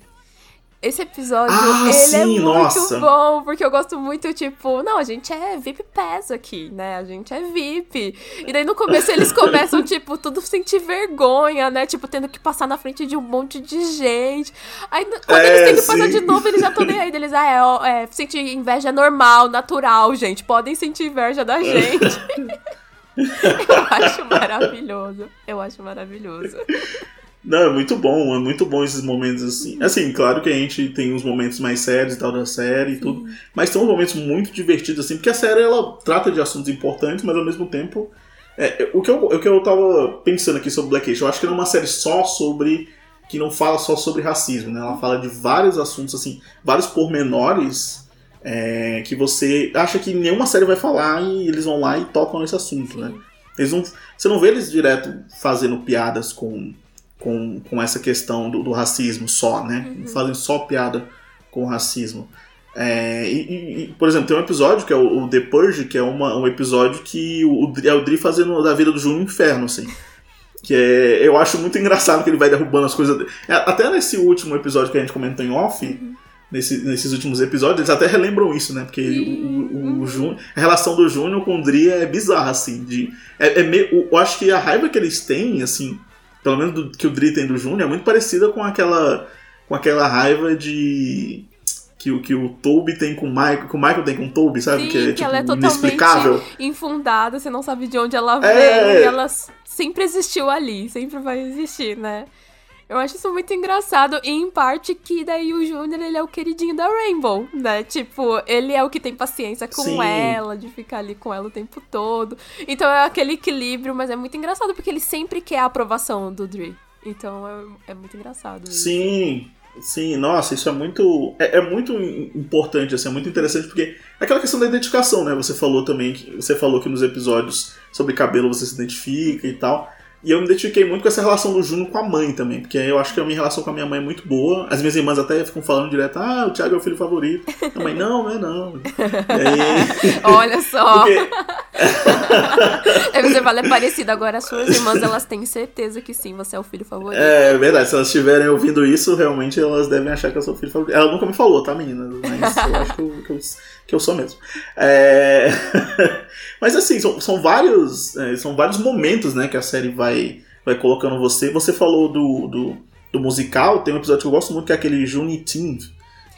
Esse episódio, Ah, ele é sim, muito nossa. bom, porque eu gosto muito, tipo, não, a gente é VIP Pass aqui, né? A gente é VIP. E daí no começo eles [LAUGHS] começam, tipo, tudo sentir vergonha, né? Tipo, tendo que passar na frente de um monte de gente. Aí quando É, eles têm que passar sim. de novo, eles já estão nem aí. Eles, ah, é, ó, é, sentir inveja é normal, natural, gente. Podem sentir inveja da gente. [LAUGHS] [LAUGHS] eu acho maravilhoso. Eu acho maravilhoso. Não, é muito bom, é muito bom esses momentos assim. Assim, claro que a gente tem uns momentos mais sérios e tal da série e tudo, mas uns momentos muito divertidos assim, porque a série ela trata de assuntos importantes, mas ao mesmo tempo é, é, o, que eu, o que eu tava pensando aqui sobre Black Age, eu acho que não é uma série só sobre que não fala só sobre racismo, né? Ela fala de vários assuntos assim, vários pormenores é, que você acha que nenhuma série vai falar e eles vão lá e tocam nesse assunto, né? Eles não, você não vê eles direto fazendo piadas com com, com essa questão do, do racismo só, né? Uhum. Fazem só piada com o racismo. É, e, e- por exemplo, tem um episódio que é o, o The Purge, que é uma- um episódio que o, o é o Dri fazendo da vida do Júnior um inferno, assim. Que é, eu acho muito engraçado que ele vai derrubando as coisas. dele. É, Até nesse último episódio que a gente comentou em off, Uhum. nesse- nesses últimos episódios, eles até relembram isso, né? Porque o, o, Uhum. o Júnior- a relação do Júnior com o Dri é bizarra, assim. De, é, é meio, eu acho que a raiva que eles têm, assim, pelo menos do, que o Dri tem do Júnior, é muito parecida com aquela, com aquela raiva de. Que, o- que o Toby tem com o Michael, que o Michael tem com o Toby, sabe? Sim, que é, que tipo, ela é totalmente inexplicável. infundada, você não sabe de onde ela É. e ela sempre existiu ali, sempre vai existir, né? Eu acho isso muito engraçado, e em parte que daí o Júnior, ele é o queridinho da Rainbow, né? Tipo, ele é o que tem paciência com Sim. ela, de ficar ali com ela o tempo todo. Então é aquele equilíbrio, mas é muito engraçado, porque ele sempre quer a aprovação do Dre. Então é, é muito engraçado isso. Sim, sim, nossa, isso é muito. É, é muito im- importante, assim, é muito interessante, porque é aquela questão da identificação, né? Você falou também que. Você falou que nos episódios sobre cabelo você se identifica e tal. E eu me identifiquei muito com essa relação do Juno com a mãe também, porque eu acho que a minha relação com a minha mãe é muito boa. As minhas irmãs até ficam falando direto, ah, o Thiago é o filho favorito. A mãe, não, não é não. Aí. [LAUGHS] Olha só. Porque, Aí você fala, é parecido. Agora as suas irmãs, elas têm certeza que sim, você é o filho favorito. É verdade, se elas estiverem ouvindo isso, realmente elas devem achar que eu sou filho favorito. Ela nunca me falou, tá, menina? Mas eu acho que eu, que eu, que eu sou mesmo. É... [LAUGHS] Mas assim, são, são vários. é, são vários momentos né, que a série vai, vai colocando você. Você falou do, do, do musical, tem um episódio que eu gosto muito que é aquele Juneteenth,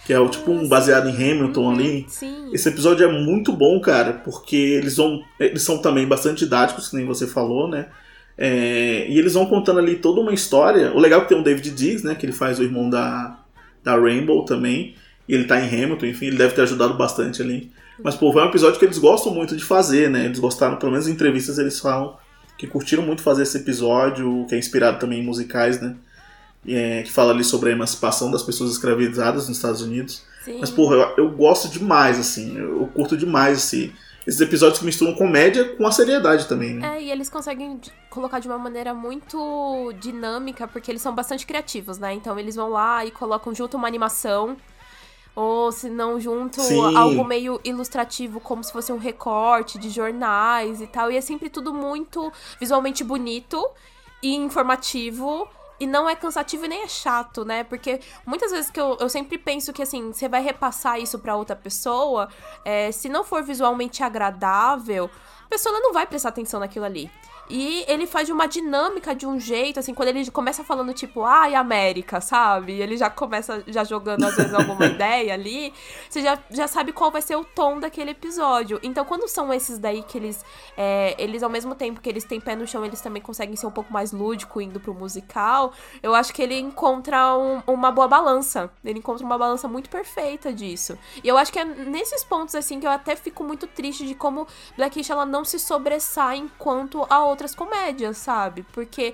que é o tipo um baseado em Hamilton ali. Sim. Esse episódio é muito bom, cara, porque eles vão. Eles são também bastante didáticos, que nem você falou, né? É, e eles vão contando ali toda uma história. O legal é que tem o David Diggs, né? Que ele faz o irmão da, da Rainbow também. E ele tá em Hamilton, enfim, ele deve ter ajudado bastante ali. Mas, pô, foi um episódio que eles gostam muito de fazer, né? Eles gostaram, pelo menos em entrevistas eles falam que curtiram muito fazer esse episódio, que é inspirado também em musicais, né? E, é, que fala ali sobre a emancipação das pessoas escravizadas nos Estados Unidos. sim. Mas, porra, eu, eu gosto demais, assim. Eu, eu curto demais esse, esses episódios que misturam comédia com a seriedade também, né? É, e eles conseguem colocar de uma maneira muito dinâmica, porque eles são bastante criativos, né? Então eles vão lá e colocam junto uma animação, ou se não junto Sim. algo meio ilustrativo, como se fosse um recorte de jornais e tal. E é sempre tudo muito visualmente bonito e informativo. E não é cansativo e nem é chato, né? Porque muitas vezes que eu, eu sempre penso que, assim, você vai repassar isso pra outra pessoa, é, se não for visualmente agradável, a pessoa não vai prestar atenção naquilo ali. E ele faz uma dinâmica, de um jeito, assim, quando ele começa falando, tipo, ai, América, sabe? E ele já começa já jogando, às vezes, alguma [LAUGHS] ideia ali, você já, já sabe qual vai ser o tom daquele episódio. Então, quando são esses daí que eles, é, eles, ao mesmo tempo que eles têm pé no chão, eles também conseguem ser um pouco mais lúdico indo pro musical, eu acho que ele encontra um- uma boa balança. Ele encontra uma balança muito perfeita disso. E eu acho que é nesses pontos, assim, que eu até fico muito triste de como Blackish, ela não se sobressai enquanto a outras comédias, sabe? Porque...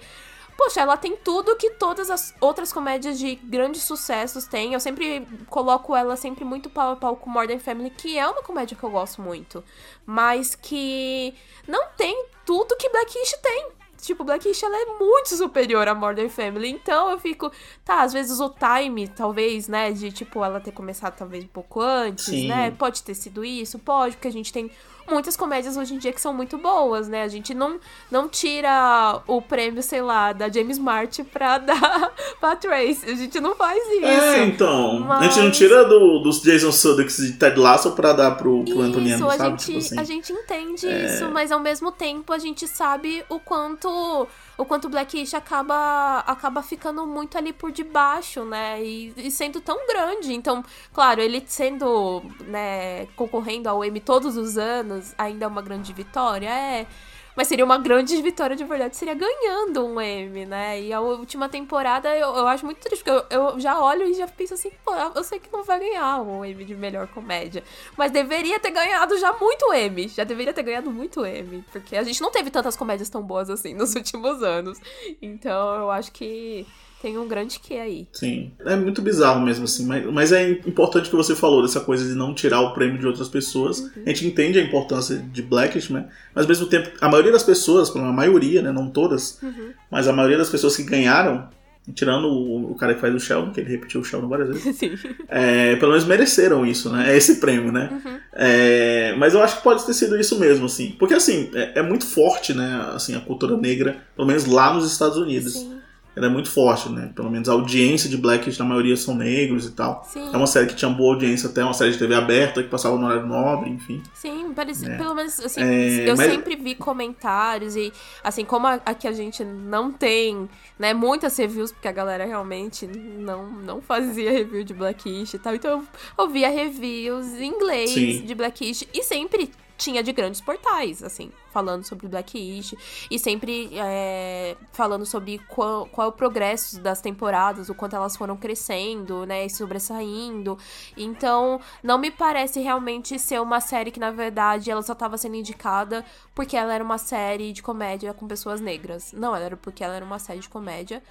Poxa, ela tem tudo que todas as outras comédias de grandes sucessos têm. Eu sempre coloco ela sempre muito pau a pau com Modern Family, que é uma comédia que eu gosto muito. Mas que não tem tudo que Blackish tem. Tipo, Blackish ela é muito superior a Modern Family. Então eu fico. Tá, às vezes o time, talvez, né? De tipo, ela ter começado talvez um pouco antes, Sim. né? Pode ter sido isso, pode, porque a gente tem muitas comédias hoje em dia que são muito boas, né? A gente não, não tira o prêmio, sei lá, da James Martin pra [LAUGHS] dar pra Trace. A gente não faz isso. É, então. A gente não Mas- tira do, dos Jason Sudeikis de Ted Lasso pra dar pro, pro Antoniano, Isso, a gente, Tipo assim. a gente entende isso, mas ao mesmo tempo a gente sabe o quanto o quanto Blackish acaba acaba ficando muito ali por debaixo, né? E, e sendo tão grande. Então, claro, ele sendo, né, concorrendo ao Emmy todos os anos, ainda é uma grande vitória, é. Mas seria uma grande vitória de verdade, seria ganhando um Emmy, né? E a última temporada eu, eu acho muito triste, porque eu, eu já olho e já penso assim, pô, eu sei que não vai ganhar um Emmy de melhor comédia. Mas deveria ter ganhado já muito Emmy. Já deveria ter ganhado muito Emmy. Porque a gente não teve tantas comédias tão boas assim [LAUGHS] nos últimos anos. Então eu acho que Tem um grande que aí. Sim. É muito bizarro mesmo, assim. Mas, mas é importante que você falou dessa coisa de não tirar o prêmio de outras pessoas. Uhum. A gente entende a importância de Blackish, né? Mas ao mesmo tempo, a maioria das pessoas, a maioria, né? Não todas, Uhum. mas a maioria das pessoas que ganharam, tirando o, o cara que faz o Sheldon, que ele repetiu o Sheldon várias vezes, [LAUGHS] Sim. é, pelo menos mereceram isso, né? É esse prêmio, né? Uhum. É, mas eu acho que pode ter sido isso mesmo, assim. Porque, assim, é, é muito forte, né? Assim, a cultura negra, pelo menos lá nos Estados Unidos. Sim. Ela é muito forte, né? Pelo menos a audiência de Blackish, na maioria, são negros e tal. Sim. É uma série que tinha boa audiência, até uma série de TV aberta, que passava no horário nobre, enfim. Sim, parece, É. pelo menos assim, É, eu mas- sempre vi comentários e assim, como aqui a gente não tem, né, muitas reviews, porque a galera realmente não, não fazia review de Blackish e tal, então eu ouvia reviews em inglês Sim. de Blackish e sempre tinha de grandes portais, assim, falando sobre Blackish e sempre é, falando sobre qual, qual é o progresso das temporadas, o quanto elas foram crescendo, né, e sobressaindo. Então, não me parece realmente ser uma série que, na verdade, ela só estava sendo indicada porque ela era uma série de comédia com pessoas negras. Não, ela era porque ela era uma série de comédia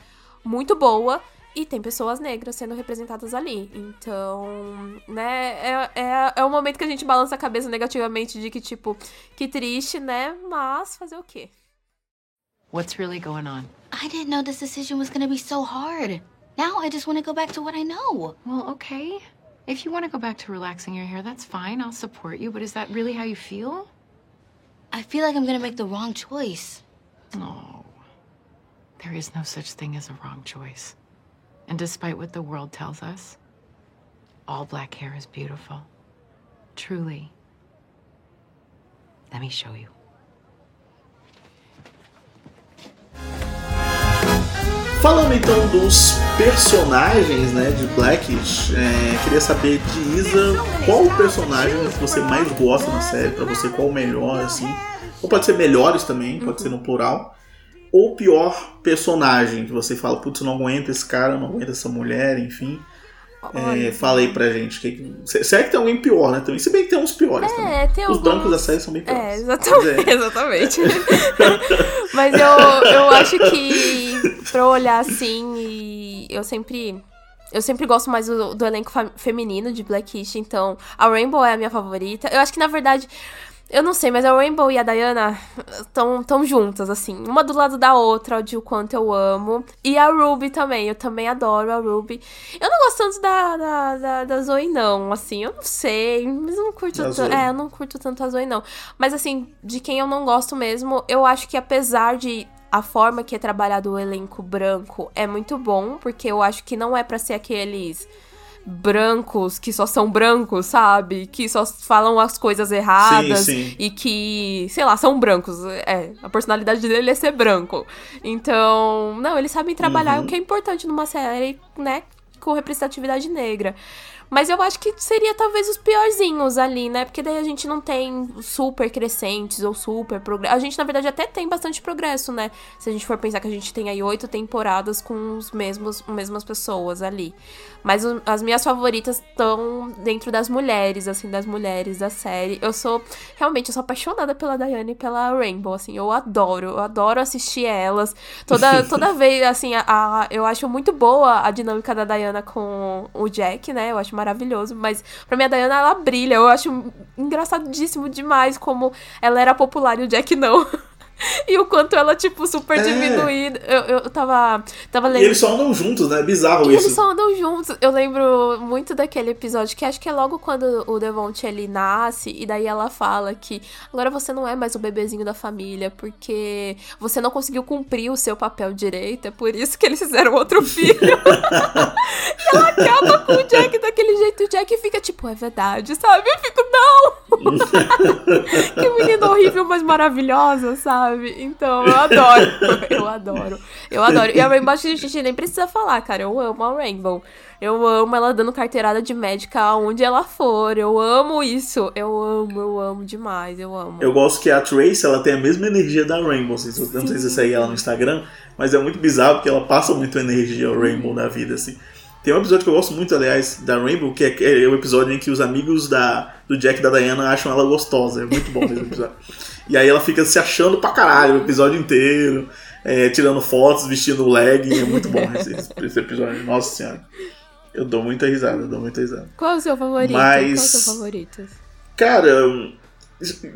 muito boa e tem pessoas negras sendo representadas ali. Então, né, é, é, é o momento que a gente balança a cabeça negativamente de que, tipo, que triste, né? Mas fazer o quê? What's really going on? I didn't know this decision was gonna be so hard. Now I just want to go back to what I know. Well, okay. If you want to go back to relaxing your hair, that's fine. I'll support you. But is that really how you feel? I feel like I'm gonna make the wrong choice. No. There is no such thing as a wrong choice. And despite what the world tells us, all black hair is beautiful. Truly. Let me show you. Falando então dos personagens, né, de Blackish, é, queria saber de Isa, qual personagem que você mais gosta na série, pra você qual o melhor, assim. Ou pode ser melhores também, pode ser no plural. Ou o pior personagem que você fala, putz, não aguento esse cara, não aguento essa mulher, enfim. É, aí pra gente. Que, que, se- será que tem alguém pior, né? Também, se bem que tem uns piores também. É, tem Os alguns... brancos da série são bem piores. É, exatamente. Mas é. [LAUGHS] exatamente. [LAUGHS] Mas eu, eu acho que pra eu olhar assim, e eu sempre. Eu sempre gosto mais do, do elenco feminino de Blackish, então a Rainbow é a minha favorita. Eu acho que, na verdade, eu não sei, mas a Rainbow e a Diana estão tão juntas, assim, uma do lado da outra, de o quanto eu amo. E a Ruby também, eu também adoro a Ruby. Eu não gosto tanto da, da, da, da Zoe, não, assim, eu não sei, mas eu não curto tanto. É, eu não curto tanto a Zoe, não. Mas assim, de quem eu não gosto mesmo, eu acho que apesar de a forma que é trabalhado o elenco branco é muito bom, porque eu acho que não é pra ser aqueles brancos que só são brancos, sabe? Que só falam as coisas erradas Sim, sim. e que, sei lá, são brancos. É, a personalidade dele é ser branco. Então, não, eles sabem trabalhar Uhum. o que é importante numa série, né, com representatividade negra. Mas eu acho que seria talvez os piorzinhos ali, né? Porque daí a gente não tem super crescentes ou super progresso. A gente, na verdade, até tem bastante progresso, né? Se a gente for pensar que a gente tem aí oito temporadas com os mesmos, as mesmas pessoas ali. Mas o- as minhas favoritas estão dentro das mulheres, assim, das mulheres da série. Eu sou, realmente, eu sou apaixonada pela Diana e pela Rainbow, assim. Eu adoro, eu adoro assistir elas. Toda, [LAUGHS] toda vez, assim, a, a- eu acho muito boa a dinâmica da Diana com o Jack, né? Eu acho maravilhoso. Mas pra mim a Diana, ela brilha. Eu acho engraçadíssimo demais como ela era popular e o Jack não. [LAUGHS] [LAUGHS] E o quanto ela, tipo, super É. diminuída. Eu, eu tava, tava lendo. E eles só andam juntos, né? É bizarro E isso. eles só andam juntos. Eu lembro muito daquele episódio que acho que é logo quando o Devonte ele nasce e daí ela fala que agora você não é mais o bebezinho da família porque você não conseguiu cumprir o seu papel direito, é por isso que eles fizeram outro [LAUGHS] filho. e ela acaba com o Jack daquele jeito o Jack fica tipo, é verdade, sabe? Eu fico, não! [LAUGHS] que menina horrível, mas maravilhosa, sabe? Então, eu adoro. [LAUGHS] Eu adoro. Eu adoro. E a Rainbow, acho que a gente nem precisa falar, cara. Eu amo a Rainbow. Eu amo ela dando carteirada de médica aonde ela for. Eu amo isso. Eu amo, eu amo demais. Eu amo. Eu gosto que a Trace ela tem a mesma energia da Rainbow. Assim, não sei se você segue ela no Instagram, mas é muito bizarro porque ela passa muito energia ao Rainbow na vida, assim. Tem um episódio que eu gosto muito, aliás, da Rainbow, que é, é o episódio em que os amigos da, do Jack e da Diana acham ela gostosa. É muito bom esse episódio. [LAUGHS] E aí ela fica se achando pra caralho o episódio inteiro. é, tirando fotos, vestindo legging. É muito bom esse, esse episódio. Nossa senhora. Eu dou muita risada, eu dou muita risada. Qual é o seu favorito? Mas- Qual é o seu favorito? Cara,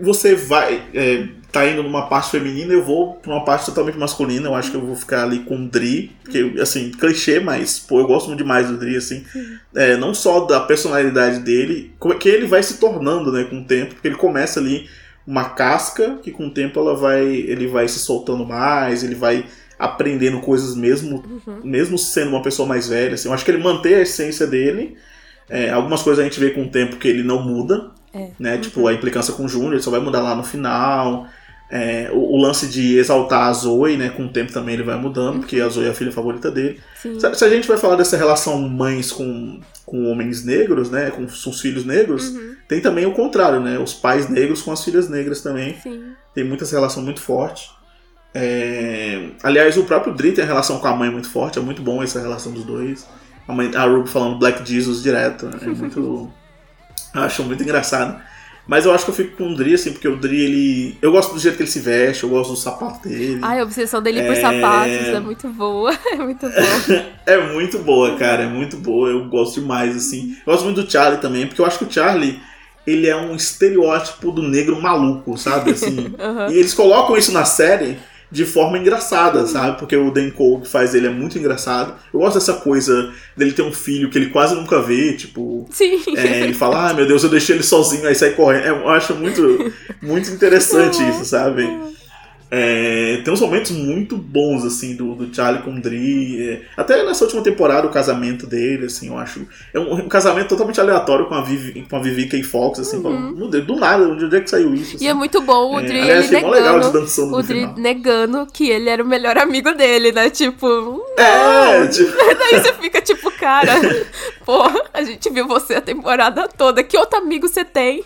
você vai. É, tá indo numa parte feminina, eu vou pra uma parte totalmente masculina. Eu acho que eu vou ficar ali com o Dri. Porque, assim, clichê, mas, pô, eu gosto muito demais do Dri, assim. É, não só da personalidade dele, como é que ele vai se tornando, né, com o tempo. Porque ele começa ali uma casca que com o tempo ela vai, ele vai se soltando mais, ele vai aprendendo coisas mesmo, mesmo sendo uma pessoa mais velha. Assim. Eu acho que ele mantém a essência dele. É, algumas coisas a gente vê com o tempo que ele não muda, É. né? Tipo, a implicância com o Júnior, ele só vai mudar lá no final. É, o, o lance de exaltar a Zoe, né? Com o tempo também ele vai mudando, porque a Zoe é a filha favorita dele. Sim. Se, a gente vai falar dessa relação mães com, com homens negros, né? Com os filhos negros, tem também o contrário, né? Os pais negros com as filhas negras também. Sim. Tem muita essa relação muito forte. É, Aliás, o próprio Dri tem a relação com a mãe muito forte, é muito bom essa relação dos dois. A, mãe, a Ruby falando Black Jesus direto, né? é muito. [LAUGHS] eu acho muito engraçado. Mas eu acho que eu fico com o Dri, assim, porque o Dri, ele. Eu gosto do jeito que ele se veste, eu gosto do sapato dele. Ai, a obsessão dele por É. sapatos é muito boa. [LAUGHS] É muito boa. [LAUGHS] É muito boa, cara, é muito boa. Eu gosto demais, assim. Eu gosto muito do Charlie também, porque eu acho que o Charlie, ele é um estereótipo do negro maluco, sabe? Assim. [LAUGHS] Aham. E eles colocam isso na série de forma engraçada, sabe? Porque o Dan Cole que faz ele é muito engraçado. Eu gosto dessa coisa dele ter um filho que ele quase nunca vê, tipo. Sim. É, ele fala, ah, meu Deus, eu deixei ele sozinho, aí sai correndo. É, eu acho muito, muito interessante isso, sabe? É, tem uns momentos muito bons, assim, do, do Charlie com o Dri. é, até nessa última temporada, o casamento dele, assim, eu acho. É um, um casamento totalmente aleatório com a Vivi, com a Vivi K. Fox, assim. fala, Meu Deus, do nada, onde é que saiu isso? Uhum. E é muito bom o É, Dri, aliás, ele eles negando. O Dri final. negando que ele era o melhor amigo dele, né? Tipo. É, tipo, [LAUGHS] Daí você fica tipo, cara, [LAUGHS] pô, a gente viu você a temporada toda. Que outro amigo você tem?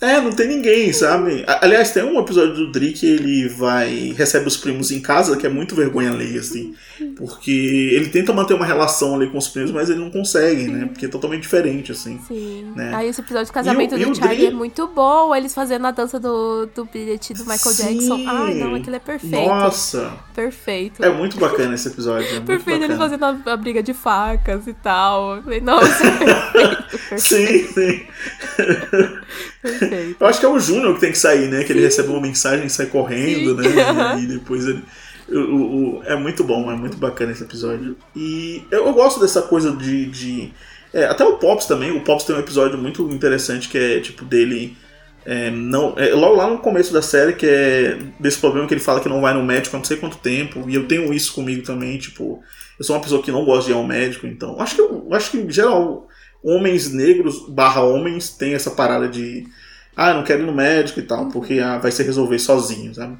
É, não tem ninguém, sabe? Aliás, tem um episódio do Dri que ele vai. recebe os primos em casa, que é muito vergonha alheia, assim. Porque ele tenta manter uma relação ali com os primos, mas ele não consegue, né? Porque é totalmente diferente, assim. Sim. Né? Aí esse episódio de casamento E e do o Charlie é muito bom. Eles fazendo a dança do, do bilhete do Michael Sim. Jackson. Ai, não, aquilo é perfeito. Nossa! Perfeito. É muito bacana esse episódio. É [LAUGHS] Perfeito, eles fazendo a, a briga de facas e tal. Nossa, [LAUGHS] perfeito, perfeito, Sim, sim. [LAUGHS] perfeito. Eu acho que é o Júnior que tem que sair, né? Que ele recebe uma mensagem e sai correndo, Sim. né? E depois ele. o- o- é muito bom, é muito bacana esse episódio. E eu, eu gosto dessa coisa de. de- é, até o Pops também. O Pops tem um episódio muito interessante que é tipo dele. é, não, é, logo lá no começo da série, que é desse problema que ele fala que não vai no médico há não sei quanto tempo. E eu tenho isso comigo também, tipo. Eu sou uma pessoa que não gosta de ir ao médico, então. Acho que eu acho que em geral homens negros barra homens tem essa parada de ah, eu não quero ir no médico e tal, porque ah, vai se resolver sozinho, sabe?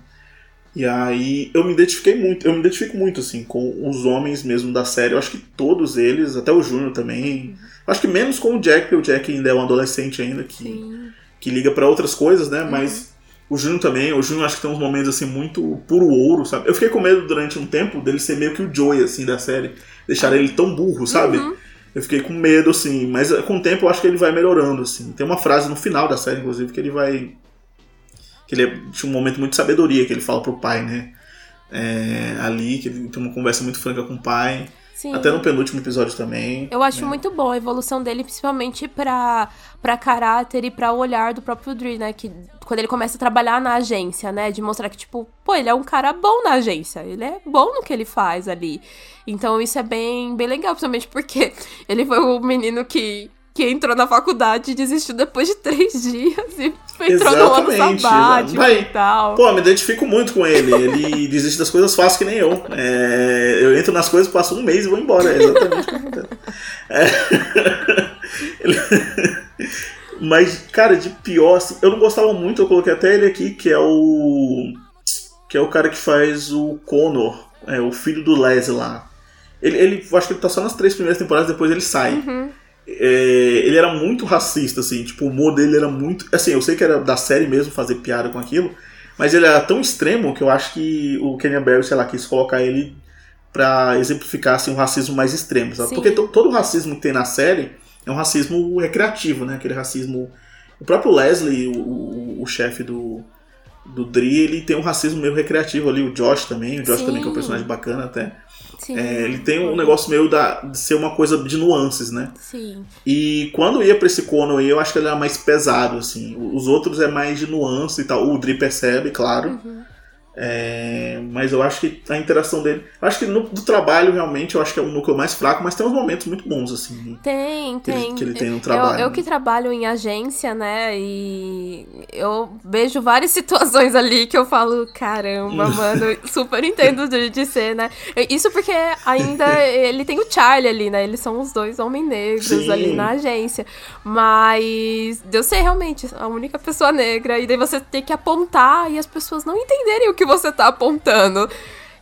E aí eu me identifiquei muito, eu me identifico muito assim com os homens mesmo da série. Eu acho que todos eles, até o Júnior também. Eu acho que menos com o Jack, porque o Jack ainda é um adolescente ainda que, Sim. que liga pra outras coisas, né? Mas o Júnior também, o Júnior acho que tem uns momentos assim muito puro ouro, sabe? Eu fiquei com medo durante um tempo dele ser meio que o Joey assim da série, deixar ele tão burro, sabe? Eu fiquei com medo, assim, mas com o tempo eu acho que ele vai melhorando, assim. Tem uma frase no final da série, inclusive, que ele vai. Que ele é, tinha um momento muito de sabedoria que ele fala pro pai, né? É, ali, que ele tem uma conversa muito franca com o pai. Sim. Até no penúltimo episódio também. Eu acho né? muito bom a evolução dele, principalmente pra, pra caráter e pra olhar do próprio Dre, né? Que quando ele começa a trabalhar na agência, né? De mostrar que, tipo, pô, ele é um cara bom na agência. Ele é bom no que ele faz ali. Então isso é bem, bem legal, principalmente porque [LAUGHS] ele foi o menino que, que entrou na faculdade e desistiu depois de três [LAUGHS] dias e entrou no ano Exatamente, sabático vai. e tal. Pô, me identifico muito com ele. Ele [LAUGHS] desiste das coisas fácil que nem eu. É, eu entro nas coisas, passo um mês e vou embora. É exatamente o que acontece. É. Ele- Mas, cara, de pior, assim, eu não gostava muito, eu coloquei até ele aqui, que é o. Que é o cara que faz o Connor, é, o filho do Les lá. Ele, ele, eu acho que ele tá só nas três primeiras temporadas, depois ele sai. É, ele era muito racista, assim, tipo, o humor dele era muito. Assim, eu sei que era da série mesmo fazer piada com aquilo, mas ele era tão extremo que eu acho que o Kenyan Barry, sei lá, quis colocar ele pra exemplificar assim, um racismo mais extremo, sabe? Sim. Porque to- todo o racismo que tem na série é um racismo recreativo, né? Aquele racismo. O próprio Leslie, o, o, o chefe do, do Dri, ele tem um racismo meio recreativo ali, o Josh também, o Josh Sim. também que é um personagem bacana até. Sim. É, ele tem um negócio meio da, de ser uma coisa de nuances, né? Sim. E quando ia pra esse Conan aí, eu acho que ele era mais pesado, assim. Os outros é mais de nuance e tal. O Dri percebe, claro. Uhum. É, mas eu acho que a interação dele. Acho que no do trabalho, realmente, eu acho que é o núcleo mais fraco, mas tem uns momentos muito bons, assim. Tem, Que ele- tem. que ele tem no trabalho, Eu, eu né? que trabalho em agência, né? E eu vejo várias [LAUGHS] situações ali que eu falo, caramba, mano, super entendo de, de ser, né? Isso porque ainda [LAUGHS] ele tem o Charlie ali, né? Eles são os dois homens negros Sim. ali na agência. Mas eu ser realmente a única pessoa negra, e daí você ter que apontar e as pessoas não entenderem o que você tá apontando.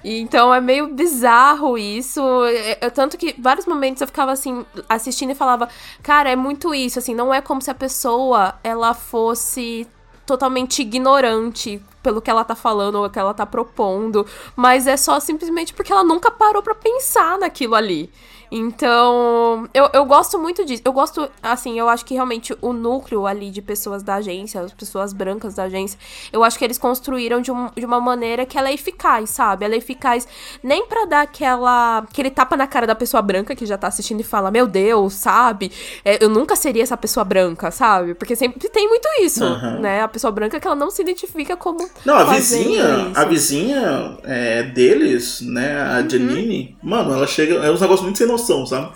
Então é meio bizarro isso. É- é- tanto que vários momentos eu ficava assim, assistindo e falava, cara, é muito isso, assim, não é como se a pessoa ela fosse totalmente ignorante pelo que ela tá falando ou que ela tá propondo, mas é só simplesmente porque ela nunca parou pra pensar naquilo ali. Então, eu, eu gosto muito disso. Eu gosto, assim, eu acho que realmente o núcleo ali de pessoas da agência, as pessoas brancas da agência, eu acho que eles construíram de, um- de uma maneira que ela é eficaz, sabe? Ela é eficaz nem pra dar aquela, aquele tapa na cara da pessoa branca que já tá assistindo e fala, meu Deus, sabe? É, eu nunca seria essa pessoa branca, sabe? Porque sempre tem muito isso, Aham. né? A pessoa branca que ela não se identifica como. Não, a vizinha, isso. a vizinha é, deles, né, a Uhum. Janine, mano, ela chega. É uns negócios muito sem noção, sabe?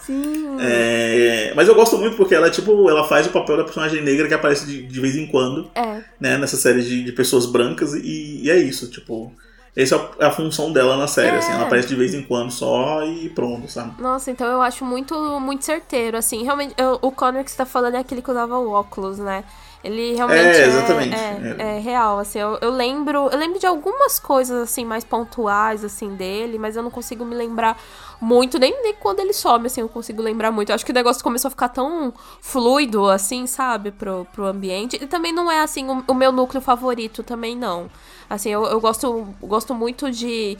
É, mas eu gosto muito porque ela, tipo, ela faz o papel da personagem negra que aparece de, de vez em quando, É. né, nessa série de, de pessoas brancas, e, e é isso, tipo. Essa é a função dela na série, É. assim, ela aparece de vez em quando só e pronto, sabe? Nossa, então eu acho muito, muito certeiro, assim. Realmente, eu- o Connor que você tá falando é aquele que usava o óculos, né? Ele realmente É, é, exatamente. é, É. é real, assim. Eu, eu lembro, eu lembro de algumas coisas, assim, mais pontuais, assim, dele, mas eu não consigo me lembrar muito, nem, nem quando ele some, assim, eu consigo lembrar muito. Eu acho que o negócio começou a ficar tão fluido, assim, sabe, pro, pro ambiente. E também não é, assim, o, o meu núcleo favorito, também não. Assim, eu, eu gosto, gosto muito de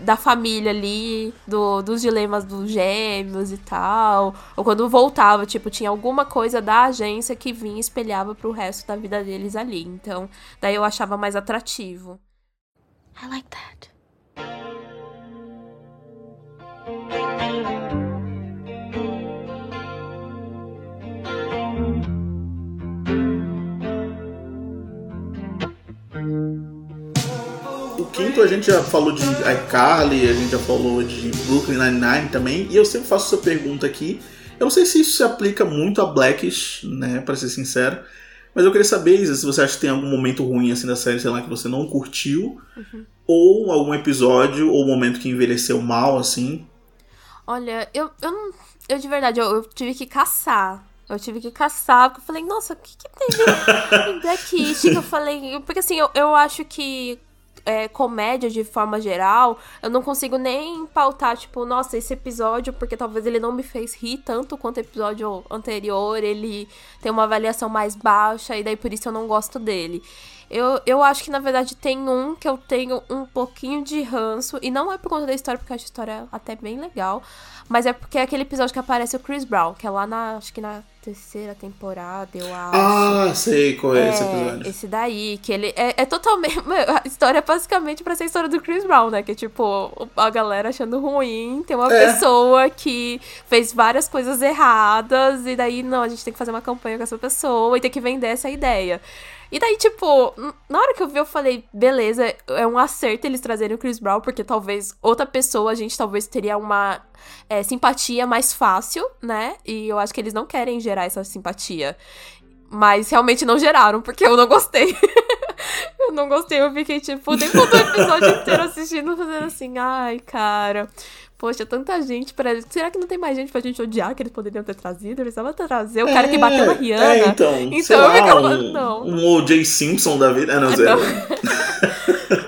da família ali, do, dos dilemas dos gêmeos e tal. Ou quando voltava, tipo, tinha alguma coisa da agência que vinha e espelhava pro resto da vida deles ali. Então, daí eu achava mais atrativo. I like that. O quinto a gente já falou de iCarly, a gente já falou de Brooklyn Nine-Nine também, e eu sempre faço essa pergunta aqui. Eu não sei se isso se aplica muito a Blackish, né, pra ser sincero, mas eu queria saber, Isa, se você acha que tem algum momento ruim assim da série, sei lá, que você não curtiu, ou algum episódio ou momento que envelheceu mal, assim. Olha, eu, eu não. Eu de verdade, eu, eu tive que caçar. Eu tive que caçar, porque eu falei, nossa, o que, que teve em [LAUGHS] Blackish? Que eu falei. Porque assim, eu, eu acho que é, comédia de forma geral, eu não consigo nem pautar, tipo, nossa, esse episódio, porque talvez ele não me fez rir tanto quanto o episódio anterior, ele tem uma avaliação mais baixa, e daí por isso eu não gosto dele. Eu, eu acho que, na verdade, tem um que eu tenho um pouquinho de ranço, e não é por conta da história, porque eu acho a história até bem legal, mas é porque é aquele episódio que aparece o Chris Brown, que é lá na, acho que na terceira temporada, eu acho. Ah, sei qual é, esse É, episódio. esse daí, que ele é, é totalmente. [LAUGHS] A história é basicamente pra ser a história do Chris Brown, né? Que é tipo, a galera achando ruim, tem uma É. pessoa que fez várias coisas erradas, e daí, não, a gente tem que fazer uma campanha com essa pessoa e tem que vender essa ideia. E daí, tipo, na hora que eu vi, eu falei, beleza, é um acerto eles trazerem o Chris Brown, porque talvez outra pessoa, a gente talvez teria uma é, simpatia mais fácil, né? E eu acho que eles não querem gerar essa simpatia. Mas realmente não geraram, porque eu não gostei. [LAUGHS] eu não gostei, eu fiquei, tipo, o tempo do episódio inteiro assistindo, fazendo assim, ai, cara. Poxa, tanta gente pra. Será que não tem mais gente pra gente odiar que eles poderiam ter trazido? Eles precisavam trazer o cara que bateu na Rihanna. É, então, Então eu lá, ficava, um, não. um O.J. Simpson da vida. Ah, não, zero. [LAUGHS]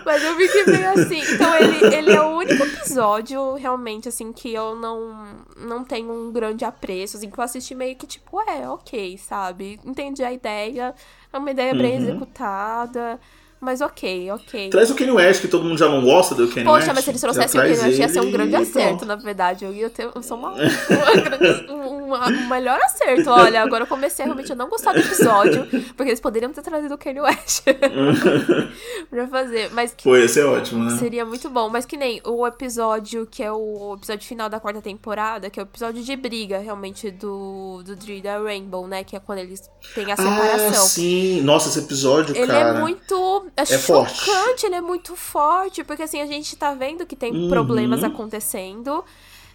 Mas eu fiquei meio assim. Então ele, ele é o único episódio, realmente, assim, que eu não, não tenho um grande apreço. Assim, que eu assisti meio que, tipo, é, ok, sabe? Entendi a ideia. É uma ideia bem Uhum. executada. Mas ok, ok. Traz o Kanye West, que todo mundo já não gosta do Kanye West. Poxa, mas se eles trouxessem o Kanye West, ia ser um ele grande acerto, na verdade. Eu ia ter. Eu sou uma, [LAUGHS] uma grande- um uma- o melhor acerto. Olha, agora eu comecei realmente a não gostar do episódio, porque eles poderiam ter trazido o Kanye West [LAUGHS] pra fazer. Mas que Pô, ia ser ótimo, né? seria muito bom. Mas que nem o episódio que é o episódio final da quarta temporada, que é o episódio de briga, realmente, do, do Dre e da Rainbow, né? Que é quando eles têm a Ah, separação. sim. Nossa, esse episódio, Ele cara. é muito é forte. chocante, ele é muito forte, porque assim, a gente tá vendo que tem Uhum. problemas acontecendo,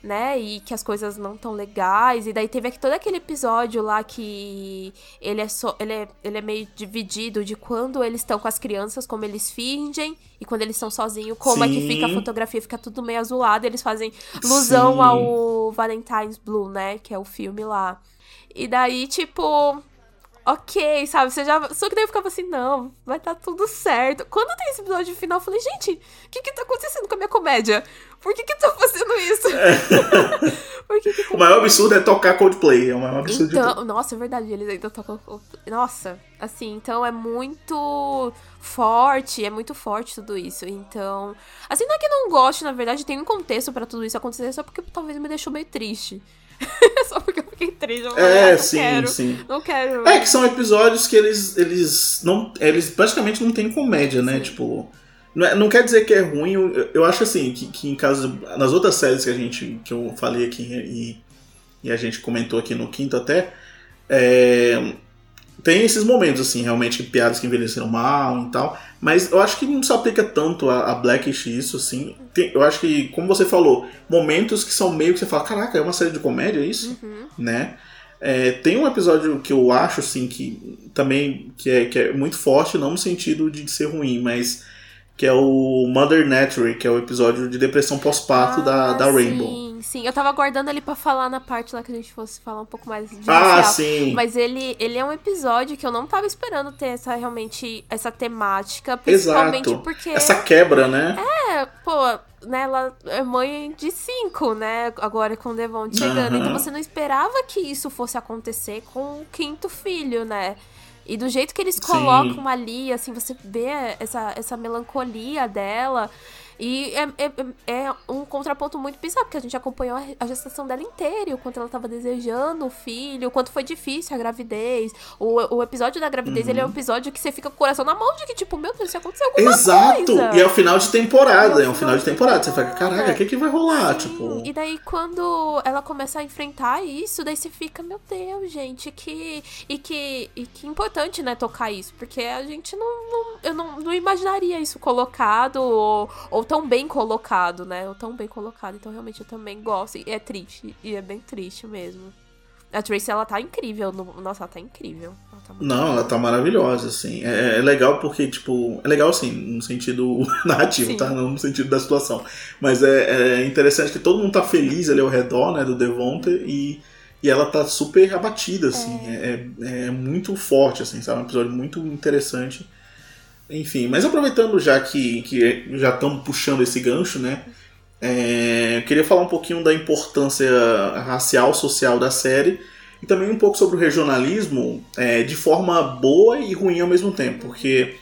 né? E que as coisas não tão legais. E daí teve aqui todo aquele episódio lá que ele é só. Ele é, ele é meio dividido de quando eles estão com as crianças, como eles fingem, e quando eles estão sozinhos, como é que Sim. fica a fotografia, fica tudo meio azulado, eles fazem ilusão Sim. ao Valentine's Blue, né? Que é o filme lá. E daí, tipo, ok, sabe? Você já... Só que daí eu ficava assim, não, vai tá tudo certo. Quando tem esse episódio final, eu falei, gente, o que que tá acontecendo com a minha comédia? Por que que tá fazendo isso? [LAUGHS] Por que que. O maior absurdo é tocar Coldplay. É o maior absurdo de tudo. Então, nossa, é verdade, eles ainda tocam. Nossa, assim, então é muito forte, é muito forte tudo isso. Então, assim, não é que eu não goste, na verdade, tem um contexto pra tudo isso acontecer, só porque talvez me deixou meio triste. [LAUGHS] só porque eu fiquei triste. Eu É, ah, não sim, quero, sim. Não quero. É que são episódios que eles eles não eles praticamente não têm comédia, né? Tipo, não, é- não quer dizer que é ruim. Eu, eu acho assim que, que em caso nas outras séries que a gente que eu falei aqui e, e a gente comentou aqui no quinto até é, tem esses momentos assim realmente piadas que envelheceram mal e tal. Mas eu acho que não se aplica tanto a, a Blackish isso assim. Tem- eu acho que como você falou momentos que são meio que você fala caraca é uma série de comédia isso, né? É, tem um episódio que eu acho assim que também que é, que é muito forte, não no sentido de ser ruim, mas que é o Mother Nature, que é o episódio de depressão pós-parto da, Ah, da Rainbow. Sim, sim. Eu tava aguardando ele pra falar na parte lá que a gente fosse falar um pouco mais de Ah, sim. Mas ele, ele é um episódio que eu não tava esperando ter essa realmente essa temática, Exato. principalmente porque Essa quebra, né? é, pô, né, ela é mãe de cinco, né? Agora com o Devon chegando. Aham. Então você não esperava que isso fosse acontecer com o quinto filho, né? E do jeito que eles Sim. colocam ali, assim, você vê essa, essa melancolia dela. E é, é, é um contraponto muito bizarro, porque a gente acompanhou a- gestação dela inteira, o quanto ela tava desejando o filho, o quanto foi difícil a gravidez. O, o episódio da gravidez, ele é um episódio que você fica com o coração na mão de que, tipo, meu Deus, se aconteceu alguma Exato! coisa. E é o final de temporada, E é um final de temporada. Você fala, caraca, o que, que vai rolar? Tipo. E daí, quando ela começa a enfrentar isso, daí você fica, meu Deus, gente, que. E que, e que importante, né, tocar isso. Porque a gente não. não- eu não, não imaginaria isso colocado, ou, ou tão bem colocado, né? Ou tão bem colocado. Então, realmente, eu também gosto. E é triste. E é bem triste mesmo. A Tracy, ela tá incrível. no- nossa, ela tá incrível. Ela tá Não, ela tá maravilhosa, assim. É, é legal porque, tipo. É legal, assim, no sentido [LAUGHS] narrativo, Sim. tá? Não no sentido da situação. Mas é, é interessante que todo mundo tá feliz ali ao redor, né, do Devonta e. E ela tá super abatida, assim. É, é, é muito forte, assim, sabe? Um episódio muito interessante. Enfim, mas aproveitando já que, que já estamos puxando esse gancho, né? é, queria falar um pouquinho da importância racial, social da série e também um pouco sobre o regionalismo é, de forma boa e ruim ao mesmo tempo, porque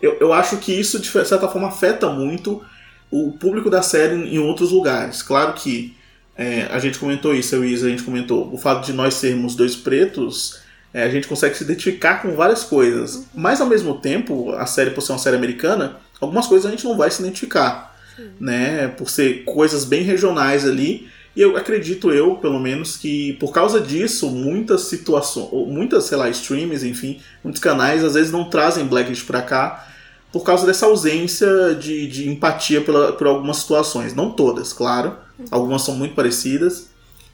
eu, eu acho que isso de certa forma afeta muito o público da série em outros lugares. Claro que é, a gente comentou isso, eu e a gente comentou o fato de nós sermos dois pretos, é, a gente consegue se identificar com várias coisas, mas ao mesmo tempo, a série por ser uma série americana, algumas coisas a gente não vai se identificar, né, por ser coisas bem regionais ali. E eu acredito eu, pelo menos, que por causa disso, muitas situações, muitas, sei lá, streams, enfim, muitos canais às vezes não trazem Blacklist pra cá por causa dessa ausência de, de empatia pela, por algumas situações. Não todas, claro. Algumas são muito parecidas.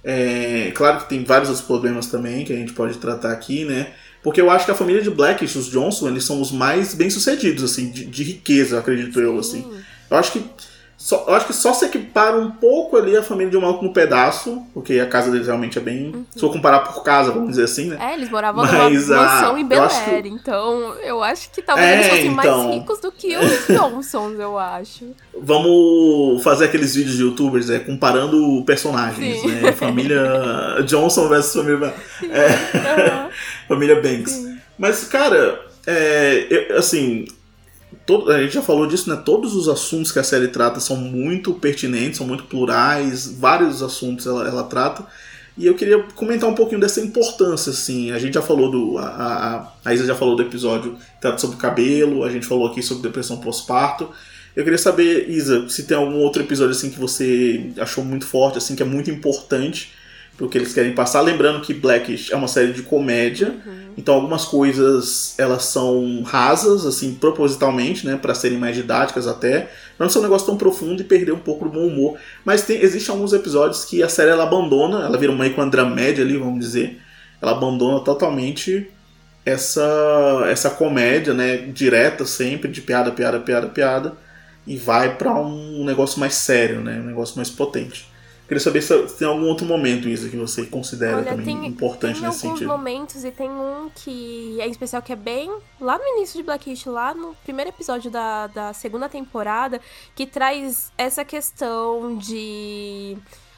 É, claro que tem vários outros problemas também que a gente pode tratar aqui, né? Porque eu acho que a família de Blackish, os Johnson, eles são os mais bem-sucedidos, assim, de, de riqueza, acredito eu, assim. Eu acho que só, eu acho que só se equipara um pouco ali a família de um maluco no pedaço, porque a casa deles realmente é bem. Se eu comparar por casa, vamos dizer assim, né? É, eles moravam Mas, numa ah, mansão em eu Bel acho que- Air, então eu acho que talvez É, eles fossem então. mais ricos do que os [LAUGHS] Johnsons, eu acho. Vamos fazer aqueles vídeos de youtubers é, comparando personagens, Sim. né? Família [LAUGHS] Johnson versus família, é, [LAUGHS] família Banks. Mas, cara, é, eu- assim, todo- a gente já falou disso, né? Todos os assuntos que a série trata são muito pertinentes, são muito plurais, vários assuntos ela, ela trata. E eu queria comentar um pouquinho dessa importância, assim. A gente já falou do. A, a, a Isa já falou do episódio trata sobre cabelo, a gente falou aqui sobre depressão pós-parto. Eu queria saber, Isa, se tem algum outro episódio assim que você achou muito forte, assim, que é muito importante pro que eles querem passar. Lembrando que Blackish é uma série de comédia, Uhum. então algumas coisas elas são rasas, assim, propositalmente, né, para serem mais didáticas até. Não ser um negócio tão profundo e perder um pouco do bom humor. Mas tem, existem alguns episódios que a série ela abandona, ela vira meio uma dramédia ali, vamos dizer. Ela abandona totalmente essa essa comédia, né, direta sempre, de piada, piada, piada, piada, e vai pra um negócio mais sério, né, um negócio mais potente. Queria saber se tem algum outro momento, Isa, que você considera Olha, também tem, importante tem nesse alguns sentido. momentos e tem um que é especial que é bem lá no início de Blackish, lá no primeiro episódio da, da segunda temporada, que traz essa questão de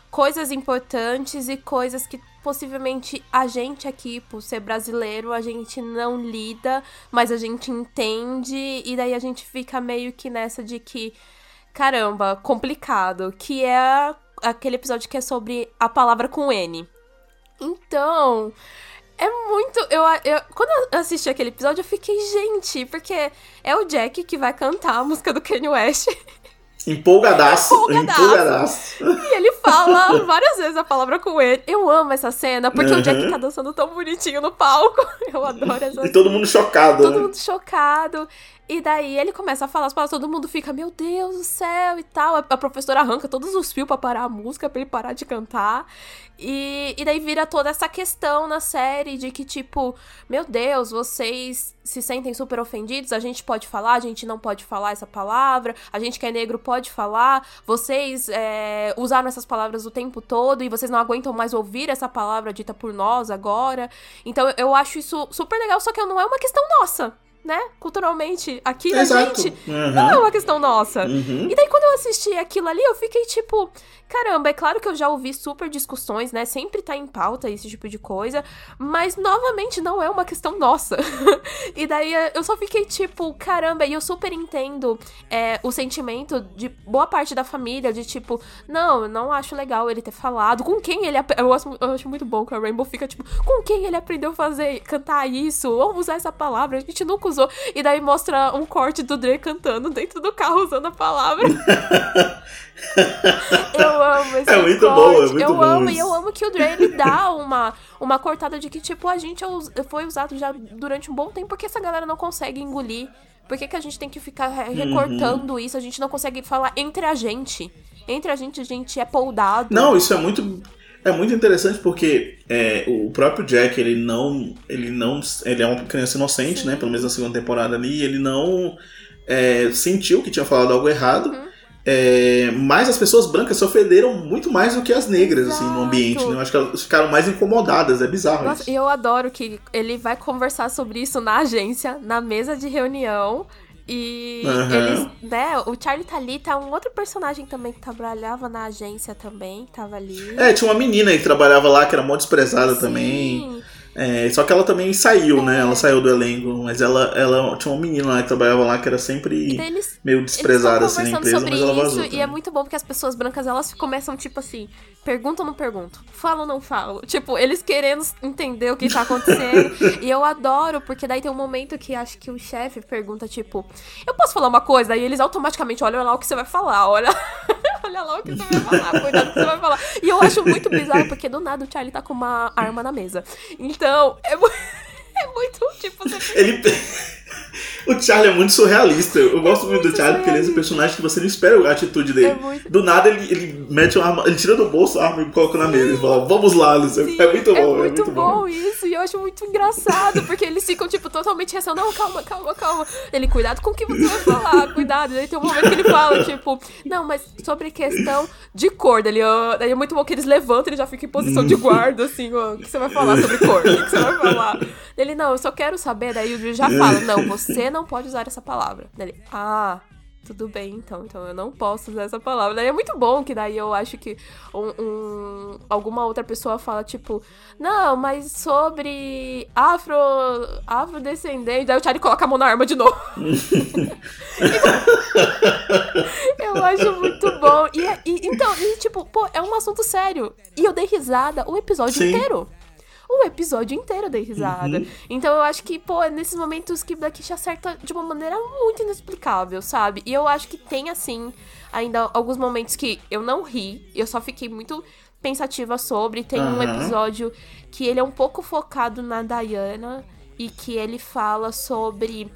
coisas importantes e coisas que possivelmente a gente aqui, por ser brasileiro, a gente não lida, mas a gente entende, e daí a gente fica meio que nessa de que, caramba, complicado, que é aquele episódio que é sobre a palavra com N. Então, é muito. Eu, eu, quando eu assisti aquele episódio, eu fiquei, gente, porque é o Jack que vai cantar a música do Kanye West. [LAUGHS] Empolgadaço, Empolgadaço. empolgadaço. E ele fala várias vezes a palavra com ele. Eu amo essa cena, porque o Jack Uhum. tá dançando tão bonitinho no palco. [LAUGHS] Eu adoro essa E todo mundo chocado, todo né? mundo chocado. E daí ele começa a falar as palavras, todo mundo fica, meu Deus do céu e tal. A, professora arranca todos os fios pra parar a música, pra ele parar de cantar. E, e daí vira toda essa questão na série de que, tipo, meu Deus, vocês se sentem super ofendidos, a gente pode falar, a gente não pode falar essa palavra, a gente que é negro pode falar, vocês é, usaram essas palavras o tempo todo e vocês não aguentam mais ouvir essa palavra dita por nós agora. Então eu acho isso super legal, só que não é uma questão nossa. Né? Culturalmente, aqui Exato. gente, Uhum. não é uma questão nossa. Uhum. E daí, quando eu assisti aquilo ali, eu fiquei tipo, caramba, é claro que eu já ouvi super discussões, né? Sempre tá em pauta esse tipo de coisa, mas novamente não é uma questão nossa. [LAUGHS] e daí eh, eu só fiquei tipo, caramba, e eu super entendo é, o sentimento de boa parte da família, de tipo, não, eu não acho legal ele ter falado, com quem ele. Eu acho, eu acho muito bom que a Rainbow fica tipo, com quem ele aprendeu a fazer, cantar isso, ou usar essa palavra, a gente nunca usou. E daí mostra um corte do Dre cantando dentro do carro usando a palavra. [LAUGHS] Eu amo esse É muito corte. bom, é muito eu bom amo, e isso. eu amo que o Dre ele dá uma, uma cortada de que, tipo, a gente é foi usado já durante um bom tempo, porque essa galera não consegue engolir. Por que, que a gente tem que ficar Uhum. recortando isso? A gente não consegue falar entre a gente. Entre a gente, a gente é poldado. Não, isso é muito é muito interessante porque é, o próprio Jack ele não ele não ele é uma criança inocente, né? Pelo menos na segunda temporada ali, ele não é, sentiu que tinha falado algo errado. Uhum. É, mas as pessoas brancas se ofenderam muito mais do que as negras assim no Exato. ambiente. Né? Eu acho que elas ficaram mais incomodadas. É bizarro Nossa, isso. e eu adoro que ele vai conversar sobre isso na agência, na mesa de reunião. E Aham. eles, né, o Charlie tá ali, tá um outro personagem também que trabalhava na agência também, tava ali. É, tinha uma menina aí que trabalhava lá que era mó desprezada também. É, só que ela também saiu, né? Ela saiu do elenco, mas ela, ela tinha uma menina lá que trabalhava lá que era sempre E eles meio desprezada assim na empresa, sobre mas ela isso vazou. e também. é muito bom porque as pessoas brancas elas começam tipo assim, perguntam ou não perguntam, falam ou não falam. Tipo, eles querendo entender o que tá acontecendo. [LAUGHS] e eu adoro porque daí tem um momento que acho que o chefe pergunta tipo, eu posso falar uma coisa? Daí eles automaticamente olham lá o que você vai falar, olha. [LAUGHS] Olha lá o que você vai falar, cuidado o que você vai falar. E eu acho muito bizarro, porque do nada o Charlie tá com uma arma na mesa. Então, é, mu- [LAUGHS] é muito, tipo, você Ele. [LAUGHS] o Charlie é muito surrealista. Eu gosto muito, do muito Charlie porque ele é esse surrealista. personagem que você não espera a atitude dele. É muito- Do nada ele, ele mete uma arma, ele tira do bolso a arma e coloca na mesa e fala, vamos lá, o Sim. É muito bom, É muito, bom. bom isso, e eu acho muito engraçado, porque eles ficam, tipo, totalmente reação. Não, calma, calma, calma. Ele, cuidado com o que você vai falar, cuidado. Daí tem um momento que ele fala, tipo, não, mas sobre questão de cor. Daí, ó, daí é muito bom que eles levantam, ele já fica em posição de guarda, assim, ó, o que você vai falar sobre cor? O que você vai falar? Ele, não, eu só quero saber. Daí o já fala, não, [LAUGHS] você não pode usar essa palavra. Daí ele, ah. Tudo bem, então. Então eu não posso usar essa palavra. Daí é muito bom que daí eu acho que um, um- alguma outra pessoa fala, tipo, não, mas sobre afro. afrodescendente. Daí o Charlie coloca a mão na arma de novo. [LAUGHS] eu acho muito bom. E, e- então, e, tipo, tipo, pô, é um assunto sério. E eu dei risada o episódio Sim. inteiro. O episódio inteiro dei risada. Uhum. Então eu acho que, pô, é nesses momentos que Blackish acerta de uma maneira muito inexplicável, sabe? E eu acho que tem, assim, ainda alguns momentos que eu não ri, eu só fiquei muito pensativa sobre. Tem um Aham. episódio que ele é um pouco focado na Diana e que ele fala sobre.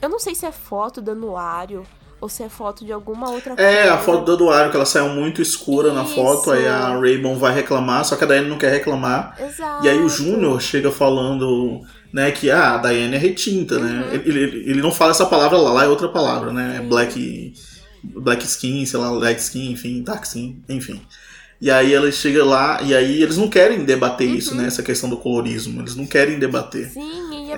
Eu não sei se é foto do anuário ou se é foto de alguma outra coisa. É, a foto do Eduardo, que ela saiu muito escura na Isso. foto, aí a Raybon vai reclamar, só que a Diane não quer reclamar. Exato. E aí o Júnior chega falando, né, que ah, a Diane é retinta, né? Uhum. Ele, ele, ele não fala essa palavra lá, lá é outra palavra, né? É black, black skin, sei lá, light skin, enfim, dark skin, enfim. E aí ela chega lá, e aí eles não querem debater isso, né? Essa questão do colorismo. Eles não querem debater. Uhum. Sim, e é,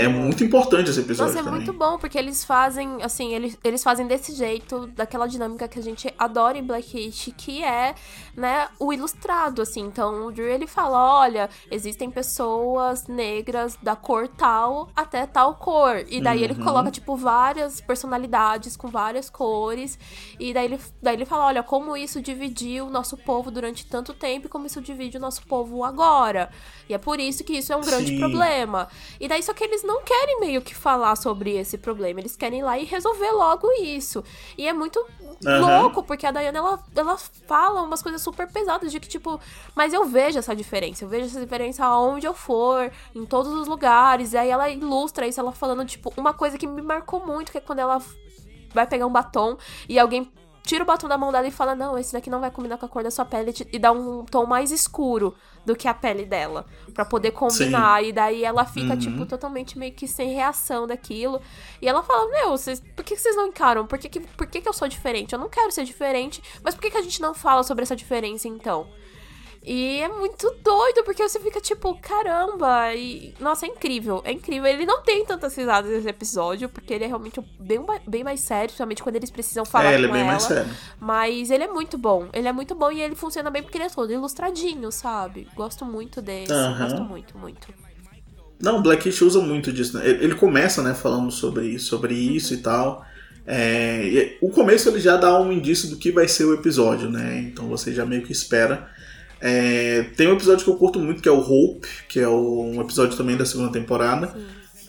É, é muito muito importante esse episódio Nossa, é também. muito bom, porque eles fazem, assim, eles, eles fazem desse jeito, daquela dinâmica que a gente adora em Blackish, que é, né, o ilustrado, assim. Então, o Drew, ele fala, olha, existem pessoas negras da cor tal até tal cor. E daí ele Uhum. coloca, tipo, várias personalidades com várias cores. E daí ele, daí ele fala, olha, como isso dividiu o nosso povo durante tanto tempo e como isso divide o nosso povo agora. E é por isso que isso é um grande Sim. problema. E daí só que eles não querem meio que falar sobre esse problema, eles querem ir lá e resolver logo isso. E é muito Aham. louco, porque a Diana ela, ela fala umas coisas super pesadas de que tipo, mas eu vejo essa diferença, eu vejo essa diferença aonde eu for, em todos os lugares. E aí ela ilustra isso, ela falando tipo uma coisa que me marcou muito, que é quando ela vai pegar um batom e alguém tira o batom da mão dela e fala: Não, esse daqui não vai combinar com a cor da sua pele e dá um tom mais escuro do que a pele dela, Pra poder combinar. E daí ela fica, Uhum. tipo, totalmente meio que sem reação daquilo. E ela fala: Meu, vocês, por que que vocês não encaram? Por que, que, por que, que eu sou diferente? Eu não quero ser diferente, mas por que, que a gente não fala sobre essa diferença então? E é muito doido, porque você fica tipo, caramba, e. Nossa, é incrível, é incrível. Ele não tem tantas risadas nesse episódio, porque ele é realmente bem, bem mais sério, principalmente quando eles precisam falar É, ele é com bem ela. mais sério. Mas ele é muito bom. Ele é muito bom e ele funciona bem porque ele é todo ilustradinho, sabe? Gosto muito desse. Aham. Gosto muito, muito. Não, Blackish usa muito disso. Né? Ele começa, né, falando sobre, sobre isso e tal. É, o começo ele já dá um indício do que vai ser o episódio, né? Então você já meio que espera. É, tem um episódio que eu curto muito que é o Hope, que é o- um episódio também da segunda temporada,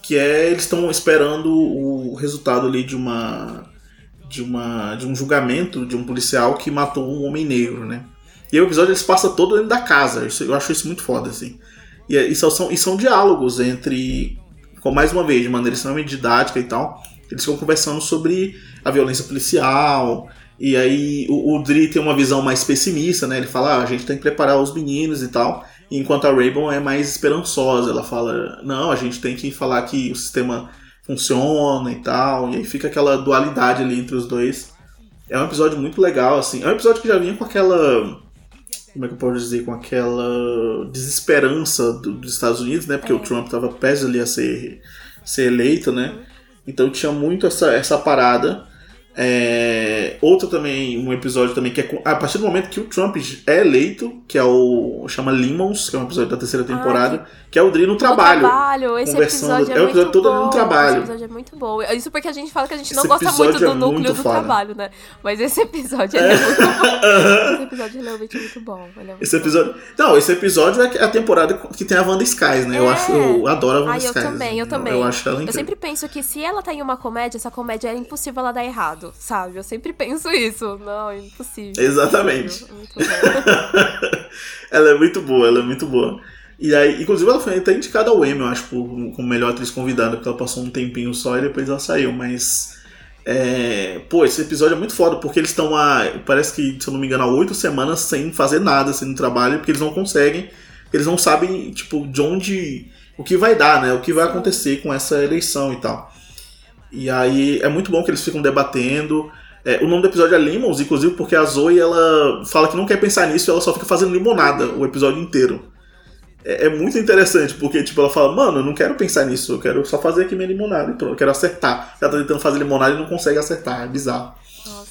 que é eles estão esperando o resultado ali de uma de uma de um julgamento de um policial que matou um homem negro, né? E aí o episódio eles passa todo dentro da casa. Isso- eu acho isso muito foda assim. E, e são, são- e são diálogos entre, com mais uma vez, de maneira extremamente didática e tal. Eles ficam conversando sobre a violência policial. E aí o, o Dri tem uma visão mais pessimista, né? Ele fala, ah, a gente tem que preparar os meninos e tal. Enquanto a Raybon é mais esperançosa. Ela fala, não, a gente tem que falar que o sistema funciona e tal. E aí fica aquela dualidade ali entre os dois. É um episódio muito legal, assim. É um episódio que já vinha com aquela como é que eu posso dizer, com aquela desesperança do- dos Estados Unidos, né? Porque o Trump estava prestes ali a ser, ser eleito, né? Então tinha muito essa, essa parada. É, outro também, um episódio também que é com- a partir do momento que o Trump é eleito, que é o chama Lemons, que é um episódio da terceira temporada, que é o Dri no trabalho. No trabalho, esse conversando- episódio é, é o episódio muito todo bom. no trabalho. Esse episódio é muito bom. Isso porque a gente fala que a gente não Esse gosta muito do é núcleo muito do foda. trabalho, né? Mas esse episódio ele é muito bom. [LAUGHS] Esse episódio é realmente muito bom. É muito Esse bom. episódio. Não, esse episódio é a temporada que tem a Wanda Skies, né? Eu É. acho, eu adoro a Wanda eu Skies. também, eu também. Eu acho ela Eu sempre penso que se ela tá em uma comédia, essa comédia é impossível ela dar errado, sabe? Eu sempre penso isso. Não, é impossível. Exatamente. Bom. [LAUGHS] ela é muito boa, ela é muito boa. E aí, inclusive, ela foi até indicada ao Emmy, eu acho, por, como melhor atriz convidada, porque ela passou um tempinho só e depois ela saiu, mas. é, pô, esse episódio é muito foda, porque eles estão há. Parece que, se eu não me engano, há oito semanas sem fazer nada assim, no trabalho, porque eles não conseguem. Eles não sabem, tipo, de onde. O que vai dar, né? O que vai acontecer com essa eleição e tal. E aí é muito bom que eles ficam debatendo. É, o nome do episódio é Lemons, inclusive porque a Zoe ela fala que não quer pensar nisso ela só fica fazendo limonada o episódio inteiro. É, é muito interessante, porque tipo, ela fala, mano, eu não quero pensar nisso, eu quero só fazer aqui minha limonada e pronto, eu quero acertar. Ela tá tentando fazer limonada e não consegue acertar, é bizarro.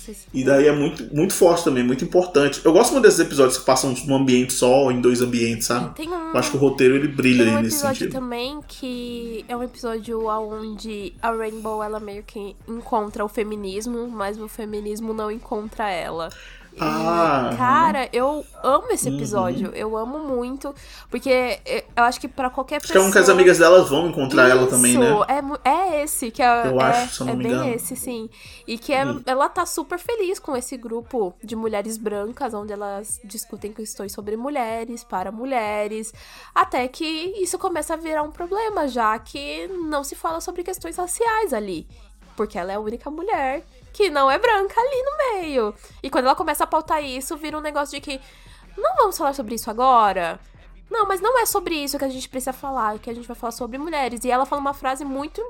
Nossa, E daí é muito, muito forte também, muito importante. Eu gosto muito desses episódios que passam num ambiente só ou em dois ambientes, sabe? Tem um, Eu acho que o roteiro ele brilha tem um aí nesse episódio sentido. também que é um episódio onde a Rainbow ela meio que encontra o feminismo, mas o feminismo não encontra ela. E, Ah, cara, eu amo esse Uhum. episódio. Eu amo muito. Porque eu acho que pra qualquer Acho que é pessoa. um que as amigas delas vão encontrar ela também, né? Isso, É, é esse, que é, Eu é, acho, se eu não é me bem engano. esse, sim. E que é- ela tá super feliz com esse grupo de mulheres brancas, onde elas discutem questões sobre mulheres, para mulheres, até que isso começa a virar um problema, já que não se fala sobre questões raciais ali. Porque ela é a única mulher que não é branca ali no meio. E quando ela começa a pautar isso, vira um negócio de que não vamos falar sobre isso agora. Não, mas não é sobre isso que a gente precisa falar, que a gente vai falar sobre mulheres. E ela fala uma frase muito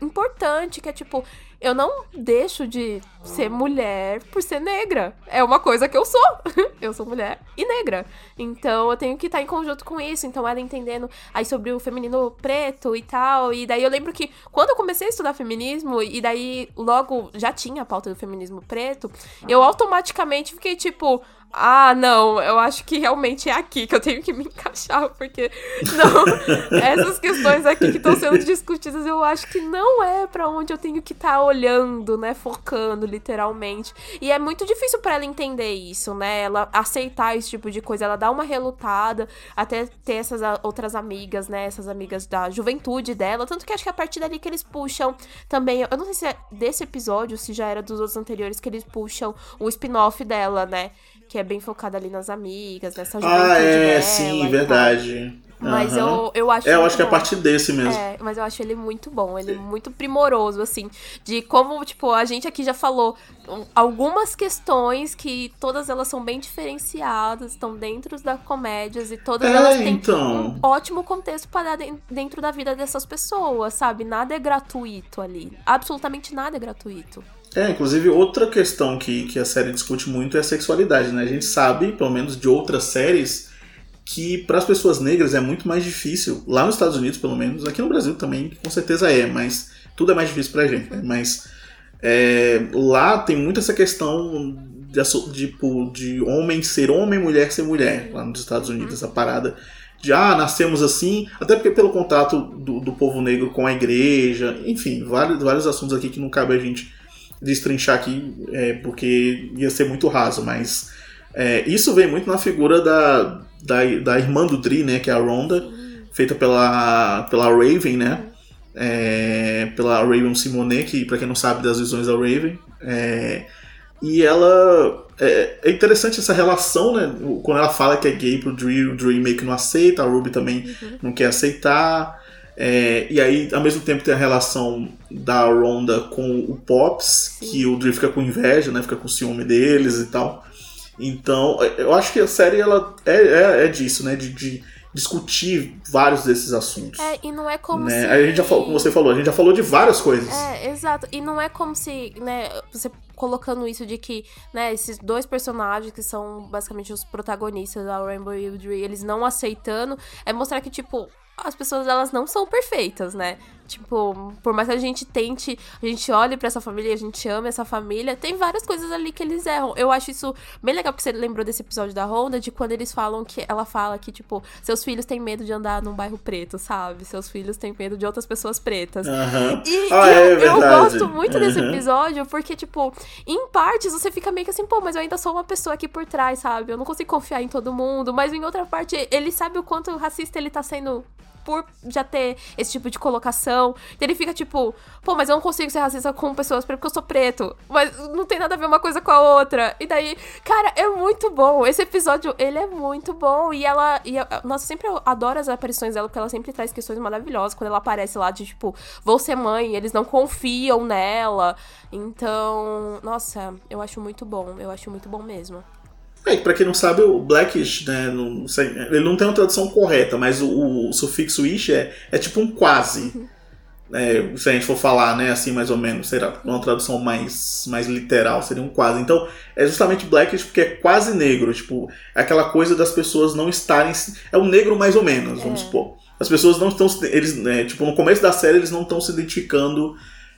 importante, que é tipo, eu não deixo de ser mulher por ser negra. É uma coisa que eu sou. [LAUGHS] eu sou mulher e negra. Então eu tenho que estar em conjunto com isso. Então ela entendendo aí sobre o feminino preto e tal. E daí eu lembro que quando eu comecei a estudar feminismo, e daí logo já tinha a pauta do feminismo preto, eu automaticamente fiquei tipo. Ah, não, eu acho que realmente é aqui que eu tenho que me encaixar, porque não, [LAUGHS] essas questões aqui que estão sendo discutidas, eu acho que não é pra onde eu tenho que estar olhando, né, focando literalmente. E é muito difícil pra ela entender isso, né? Ela aceitar esse tipo de coisa, ela dá uma relutada, até ter essas outras amigas, né, essas amigas da juventude dela, tanto que acho que é a partir dali que eles puxam também, eu não sei se é desse episódio, se já era dos outros anteriores que eles puxam o spin-off dela, né? Que é bem focado ali nas amigas, nessa juventude Ah, é, sim, tal. verdade. Mas eu, eu acho É, eu acho que é a partir desse mesmo. É, mas eu acho ele muito bom, ele é muito primoroso, assim, de como, tipo, a gente aqui já falou um, algumas questões que todas elas são bem diferenciadas, estão dentro da comédias e todas É, elas têm então. um ótimo contexto para dentro da vida dessas pessoas, sabe? Nada é gratuito ali. Absolutamente nada é gratuito. É, inclusive outra questão que, que a série discute muito é a sexualidade, né? A gente sabe, pelo menos de outras séries, que para as pessoas negras é muito mais difícil, lá nos Estados Unidos pelo menos, aqui no Brasil também com certeza é, mas tudo é mais difícil pra gente, né? Mas é, lá tem muito essa questão de, asso- tipo, de homem ser homem, mulher ser mulher, lá nos Estados Unidos, essa parada de ah, nascemos assim, até porque pelo contato do, do povo negro com a igreja, enfim, vários, vários assuntos aqui que não cabe a gente destrinchar aqui, é, porque ia ser muito raso, mas é, isso vem muito na figura da, da, da irmã do Dri, né, que é a Ronda, feita pela, pela Raven, né, é, pela Raven Simonet, que pra quem não sabe das visões da Raven, é, e ela. É, é interessante essa relação, né? Quando ela fala que é gay pro Dre, o Dre meio que não aceita, a Ruby também não quer aceitar. É, e aí, ao mesmo tempo, tem a relação da Ronda com o Pops, que o Dre fica com inveja, né? Fica com ciúme deles e tal. Então, é, eu acho que a série ela é, é, é disso, né? De, de discutir vários desses assuntos. É, e não é como né? se... A gente já falou, como você falou, a gente já falou de várias coisas. É, exato. E não é como se, né, você colocando isso de que, né, esses dois personagens que são basicamente os protagonistas, a Rainbow e o Dre, eles não aceitando, é mostrar que, tipo, as pessoas, elas não são perfeitas, né? Tipo, por mais que a gente tente, a gente olhe pra essa família, a gente ama essa família, tem várias coisas ali que eles erram. Eu acho isso bem legal, porque você lembrou desse episódio da Honda, de quando eles falam que, ela fala que, tipo, seus filhos têm medo de andar num bairro preto, sabe? Seus filhos têm medo de outras pessoas pretas. Aham. E, Ah, e é eu, eu gosto muito desse Uhum. episódio, porque, tipo, em partes você fica meio que assim, pô, mas eu ainda sou uma pessoa aqui por trás, sabe? Eu não consigo confiar em todo mundo. Mas em outra parte, ele sabe o quanto racista ele tá sendo por já ter esse tipo de colocação. Então ele fica tipo, pô, mas eu não consigo ser racista com pessoas porque eu sou preto. Mas não tem nada a ver uma coisa com a outra. E daí, cara, é muito bom. Esse episódio, ele é muito bom. E ela. E nossa, eu sempre adoro as aparições dela, porque ela sempre traz questões maravilhosas. Quando ela aparece lá de tipo, vou ser mãe, eles não confiam nela. Então, nossa, eu acho muito bom. Eu acho muito bom mesmo. É, pra quem não sabe, o Blackish, né, não sei, ele não tem uma tradução correta, mas o, o sufixo ish é, é tipo um quase. É, se a gente for falar, né, assim, mais ou menos, será uma tradução mais, mais literal, seria um quase. Então, é justamente Blackish porque é quase negro, tipo, é aquela coisa das pessoas não estarem. É um negro mais ou menos, vamos supor. As pessoas não estão. Eles, né, tipo, no começo da série eles não estão se identificando.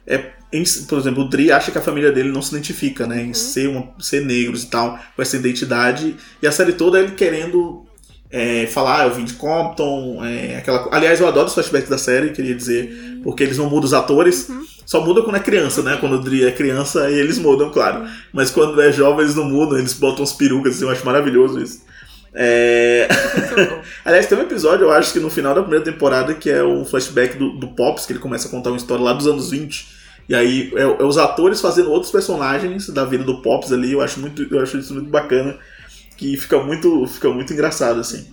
É, em- por exemplo, o Dri acha que a família dele não se identifica, né? Em ser, uma, ser negros e tal, com essa identidade. E a série toda é ele querendo é, falar, ah, eu vim de Compton, é, aquela Aliás, eu adoro os flashbacks da série, queria dizer, porque eles não mudam os atores. Só muda quando é criança, né? Quando o Dri é criança, eles mudam, claro. Mas quando é jovem, eles não mudam, eles botam uns perucas, assim, eu acho maravilhoso isso. É... [LAUGHS] Aliás, tem um episódio, eu acho que no final da primeira temporada, que é um flashback do, do Pops, que ele começa a contar uma história lá dos anos 20. E aí é, é os atores fazendo outros personagens da vida do Pops ali, eu acho, muito, eu acho isso muito bacana. Que fica muito, fica muito engraçado, assim.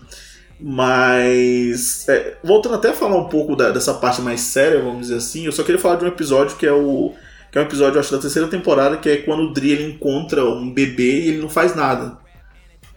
Mas. É, voltando até a falar um pouco da, dessa parte mais séria, vamos dizer assim, eu só queria falar de um episódio que é o. Que é um episódio, acho, da terceira temporada, que é quando o Dri ele encontra um bebê e ele não faz nada.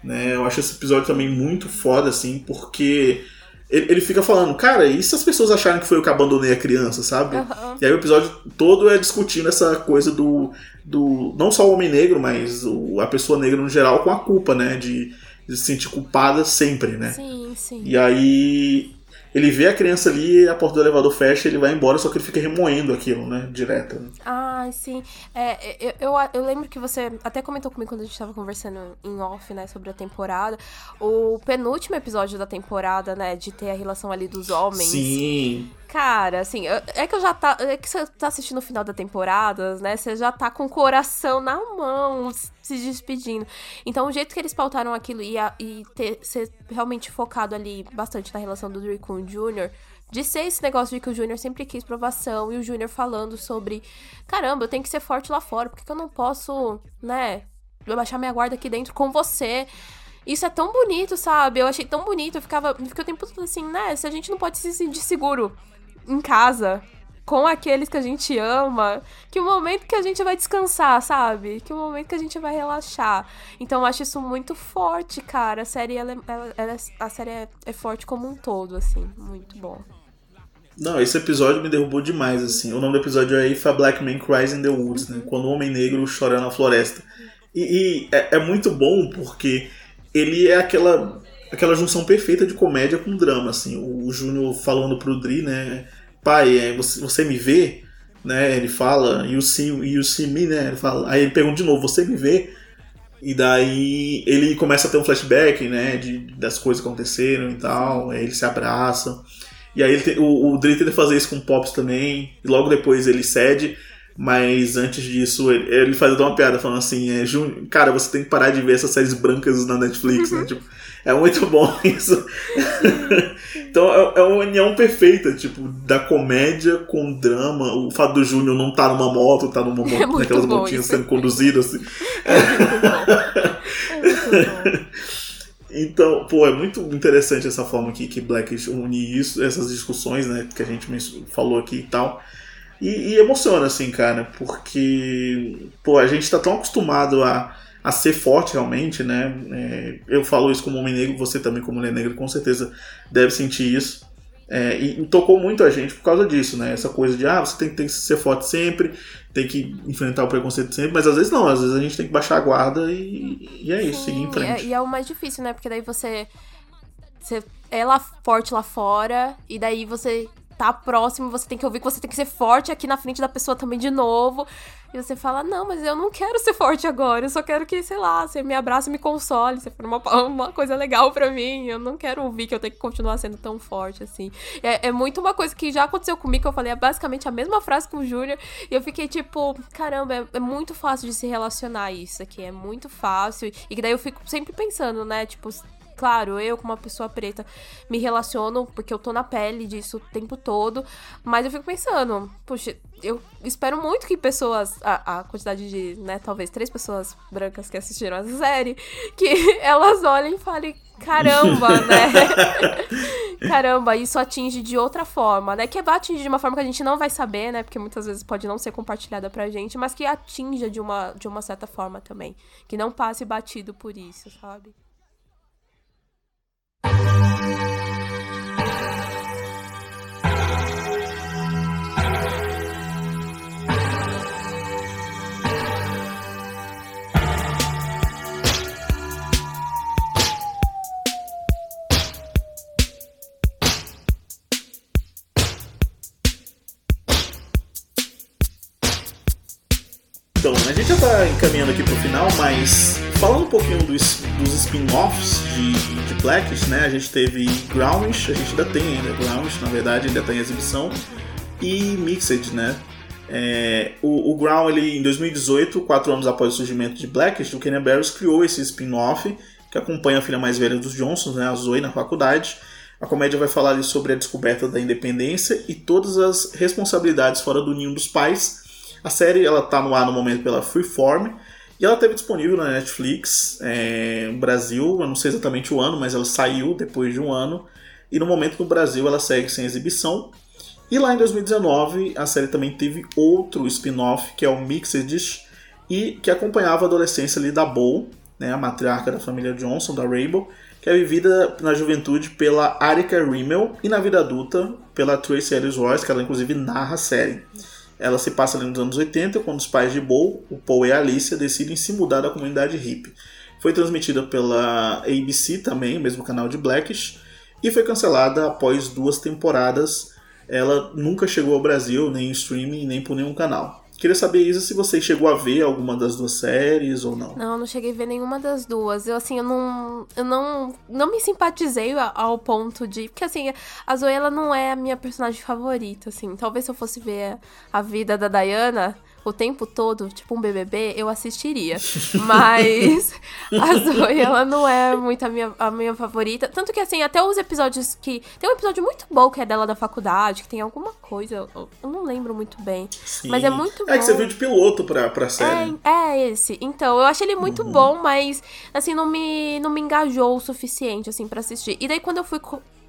Né? Eu acho esse episódio também muito foda, assim, porque ele, ele fica falando, cara, e se as pessoas acharem que foi eu que abandonei a criança, sabe? Aham. E aí o episódio todo é discutindo essa coisa do. do não só o homem negro, mas o, a pessoa negra no geral com a culpa, né? De, de se sentir culpada sempre, né? Sim, sim. E aí ele vê a criança ali, a porta do elevador fecha, ele vai embora, só que ele fica remoendo aquilo, né? Direto. né? Ah, sim. É, eu, eu, eu lembro que você até comentou comigo quando a gente tava conversando em off, né, sobre a temporada. O penúltimo episódio da temporada, né, de ter a relação ali dos homens. Sim. Cara, assim, é que eu já tá. É que você tá assistindo o final da temporada, né? Você já tá com o coração na mão, se despedindo. Então, o jeito que eles pautaram aquilo e, a- e ter, ser realmente focado ali bastante na relação do Drew com o Junior. De ser esse negócio de que o Júnior sempre quis provação e o Júnior falando sobre caramba, eu tenho que ser forte lá fora, por que, que eu não posso, né, baixar minha guarda aqui dentro com você? Isso é tão bonito, sabe? Eu achei tão bonito, eu ficava, eu fiquei o tempo todo assim, né, se a gente não pode se sentir seguro em casa com aqueles que a gente ama, que o momento que a gente vai descansar, sabe? Que o momento que a gente vai relaxar. Então eu acho isso muito forte, cara. A série, ela, é- ela- ela é- a série é, é forte como um todo, assim. Muito bom. Não, esse episódio me derrubou demais, assim. O nome do episódio é If a Black Man Cries in the Woods, né? Quando o Homem Negro chora na floresta. E, e é, é muito bom porque ele é aquela, aquela junção perfeita de comédia com drama, assim. O, o Júnior falando pro Dri, né? Pai, é, você, você me vê? Né? Ele fala, you see, you see me, né? Ele fala, aí ele pergunta de novo, você me vê? E daí ele começa a ter um flashback, né? De, das coisas que aconteceram e tal. Aí eles se abraçam. E aí tem- o, o Dre tenta fazer isso com o Pops também. E logo depois ele cede. Mas antes disso, ele, ele faz uma piada falando assim: é, cara, você tem que parar de ver essas séries brancas na Netflix, né? [LAUGHS] Tipo, é muito bom [LAUGHS] isso. Então é, é uma união perfeita, tipo, da comédia com o drama. O fato do Júnior não tá numa moto, tá numa [LAUGHS] moto, É muito naquelas bom motinhas isso. sendo conduzido assim. É muito bom. Então, pô, é muito interessante essa forma que, que Black une isso, essas discussões, né, que a gente falou aqui e tal. E, e emociona, assim, cara, porque, pô, a gente tá tão acostumado a, a ser forte realmente, né? É, eu falo isso como homem negro, você também como mulher negra, com certeza deve sentir isso. É, e, e tocou muito a gente por causa disso, né? Essa coisa de, ah, você tem, tem que ser forte sempre, tem que enfrentar o preconceito sempre, mas às vezes não, às vezes a gente tem que baixar a guarda e, e é isso, seguir em Sim, frente. é- e é o mais difícil, né? Porque daí você, você é lá forte lá fora, e daí você tá próximo, você tem que ouvir que você tem que ser forte aqui na frente da pessoa também de novo. E você fala, não, mas eu não quero ser forte agora, eu só quero que, sei lá, você me abrace e me console, você for uma, [LAUGHS] uma coisa legal pra mim. Eu não quero ouvir que eu tenho que continuar sendo tão forte assim. É, é muito uma coisa que já aconteceu comigo, que eu falei é basicamente a mesma frase com o Júnior, e eu fiquei tipo, caramba, é, é muito fácil de se relacionar isso aqui, é muito fácil. E que daí eu fico sempre pensando, né, tipo, Claro, eu, como uma pessoa preta, me relaciono porque eu tô na pele disso o tempo todo. Mas eu fico pensando, puxa, eu espero muito que pessoas, a, a quantidade de, né, talvez três pessoas brancas que assistiram essa série, que [LAUGHS] elas olhem e falem, caramba, [LAUGHS] né? [LAUGHS] caramba, isso atinge de outra forma, né? Que vai atingir de uma forma que a gente não vai saber, né? Porque muitas vezes pode não ser compartilhada pra gente, mas que atinja de uma, de uma certa forma também. Que não passe batido por isso, sabe? Tá encaminhando aqui pro final, mas falando um pouquinho dos, dos spin-offs de, de né? A gente teve Grownish, a gente ainda tem ainda Grownish, na verdade, ainda tá em exibição, e Mixed, né? É, o, o Ground, ele, em 2018, quatro anos após o surgimento de Blackish, o Kenny Barris criou esse spin-off que acompanha a filha mais velha dos Johnsons, né, a Zoe, na faculdade. A comédia vai falar ali sobre a descoberta da independência e todas as responsabilidades fora do ninho dos pais. A série ela tá no ar no momento pela Freeform e ela teve disponível na Netflix é, no Brasil, eu não sei exatamente o ano, mas ela saiu depois de um ano. E no momento no Brasil ela segue sem exibição. E lá em 2019 a série também teve outro spin-off que é o Mixed e que acompanhava a adolescência ali da Bo, né, a matriarca da família Johnson, da Rainbow, que é vivida na juventude pela Arika Rimmel e na vida adulta pela Tracy Ellis Royce, que ela inclusive narra a série. Ela se passa ali nos anos 80, quando os pais de Bo, o Paul e a Alicia, decidem se mudar da comunidade hippie. Foi transmitida pela ABC também, mesmo canal de Blackish, e foi cancelada após duas temporadas. Ela nunca chegou ao Brasil, nem em streaming, nem por nenhum canal. Queria saber, Isa, se você chegou a ver alguma das duas séries ou não. Não, não cheguei a ver nenhuma das duas. Eu, assim, eu não. Eu não, não me simpatizei ao ponto de. Porque, assim, a Zoe, ela não é a minha personagem favorita, assim. Talvez se eu fosse ver a vida da Diana o tempo todo, tipo um BBB, eu assistiria. Mas [LAUGHS] a Zoe, ela não é muito a minha, a minha favorita. Tanto que, assim, até os episódios que. Tem um episódio muito bom que é dela da faculdade, que tem alguma coisa. Eu, não lembro muito bem. Sim. Mas é muito bom. É que você viu de piloto pra, pra série. É, é esse. Então, eu achei ele muito uhum. bom, mas, assim, não me, não me engajou o suficiente, assim, para assistir. E daí, quando eu fui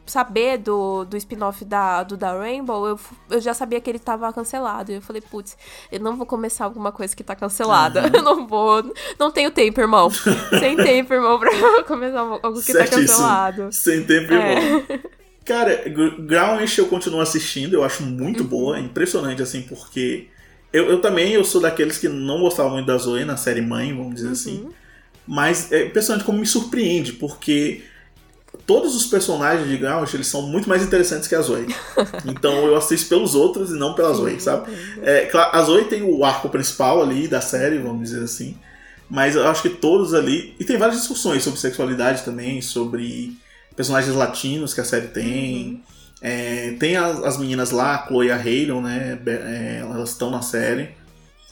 saber do, do spin-off da, do da Rainbow, eu, eu já sabia que ele tava cancelado. E eu falei, putz, eu não vou começar alguma coisa que tá cancelada. Uhum. Eu [LAUGHS] não vou. Não tenho tempo, irmão. Sem [LAUGHS] tempo, irmão, pra [LAUGHS] começar algo que tá Certíssimo. tá cancelado. Sem tempo, irmão. É. Cara, Groundish eu continuo assistindo, eu acho muito uhum. boa, é impressionante, assim, porque eu, eu também eu sou daqueles que não gostavam muito da Zoe na série Mãe, vamos dizer uhum. assim. Mas é impressionante como me surpreende, porque todos os personagens de Ground eles são muito mais interessantes que a Zoe. [LAUGHS] Então eu assisto pelos outros e não pela Zoe, sabe? É, a Zoe tem o arco principal ali da série, vamos dizer assim. Mas eu acho que todos ali. E tem várias discussões sobre sexualidade também, sobre personagens latinos que a série tem. Uhum. É, tem as, as, meninas lá, a Chloe e a Hayden, né? É, elas estão na série.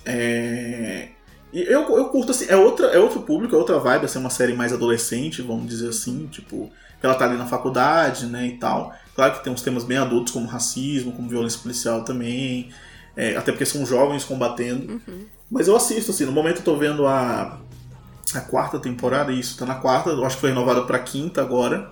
É, e eu, eu curto assim, é, outra, é outro público, é outra vibe, assim, uma série mais adolescente, vamos dizer assim, tipo, ela tá ali na faculdade, né, e tal. Claro que tem uns temas bem adultos, como racismo, como violência policial também, é, até porque são jovens combatendo. Uhum. Mas eu assisto, assim, no momento eu tô vendo a, a quarta temporada, isso, tá na quarta, eu acho que foi renovada pra quinta agora.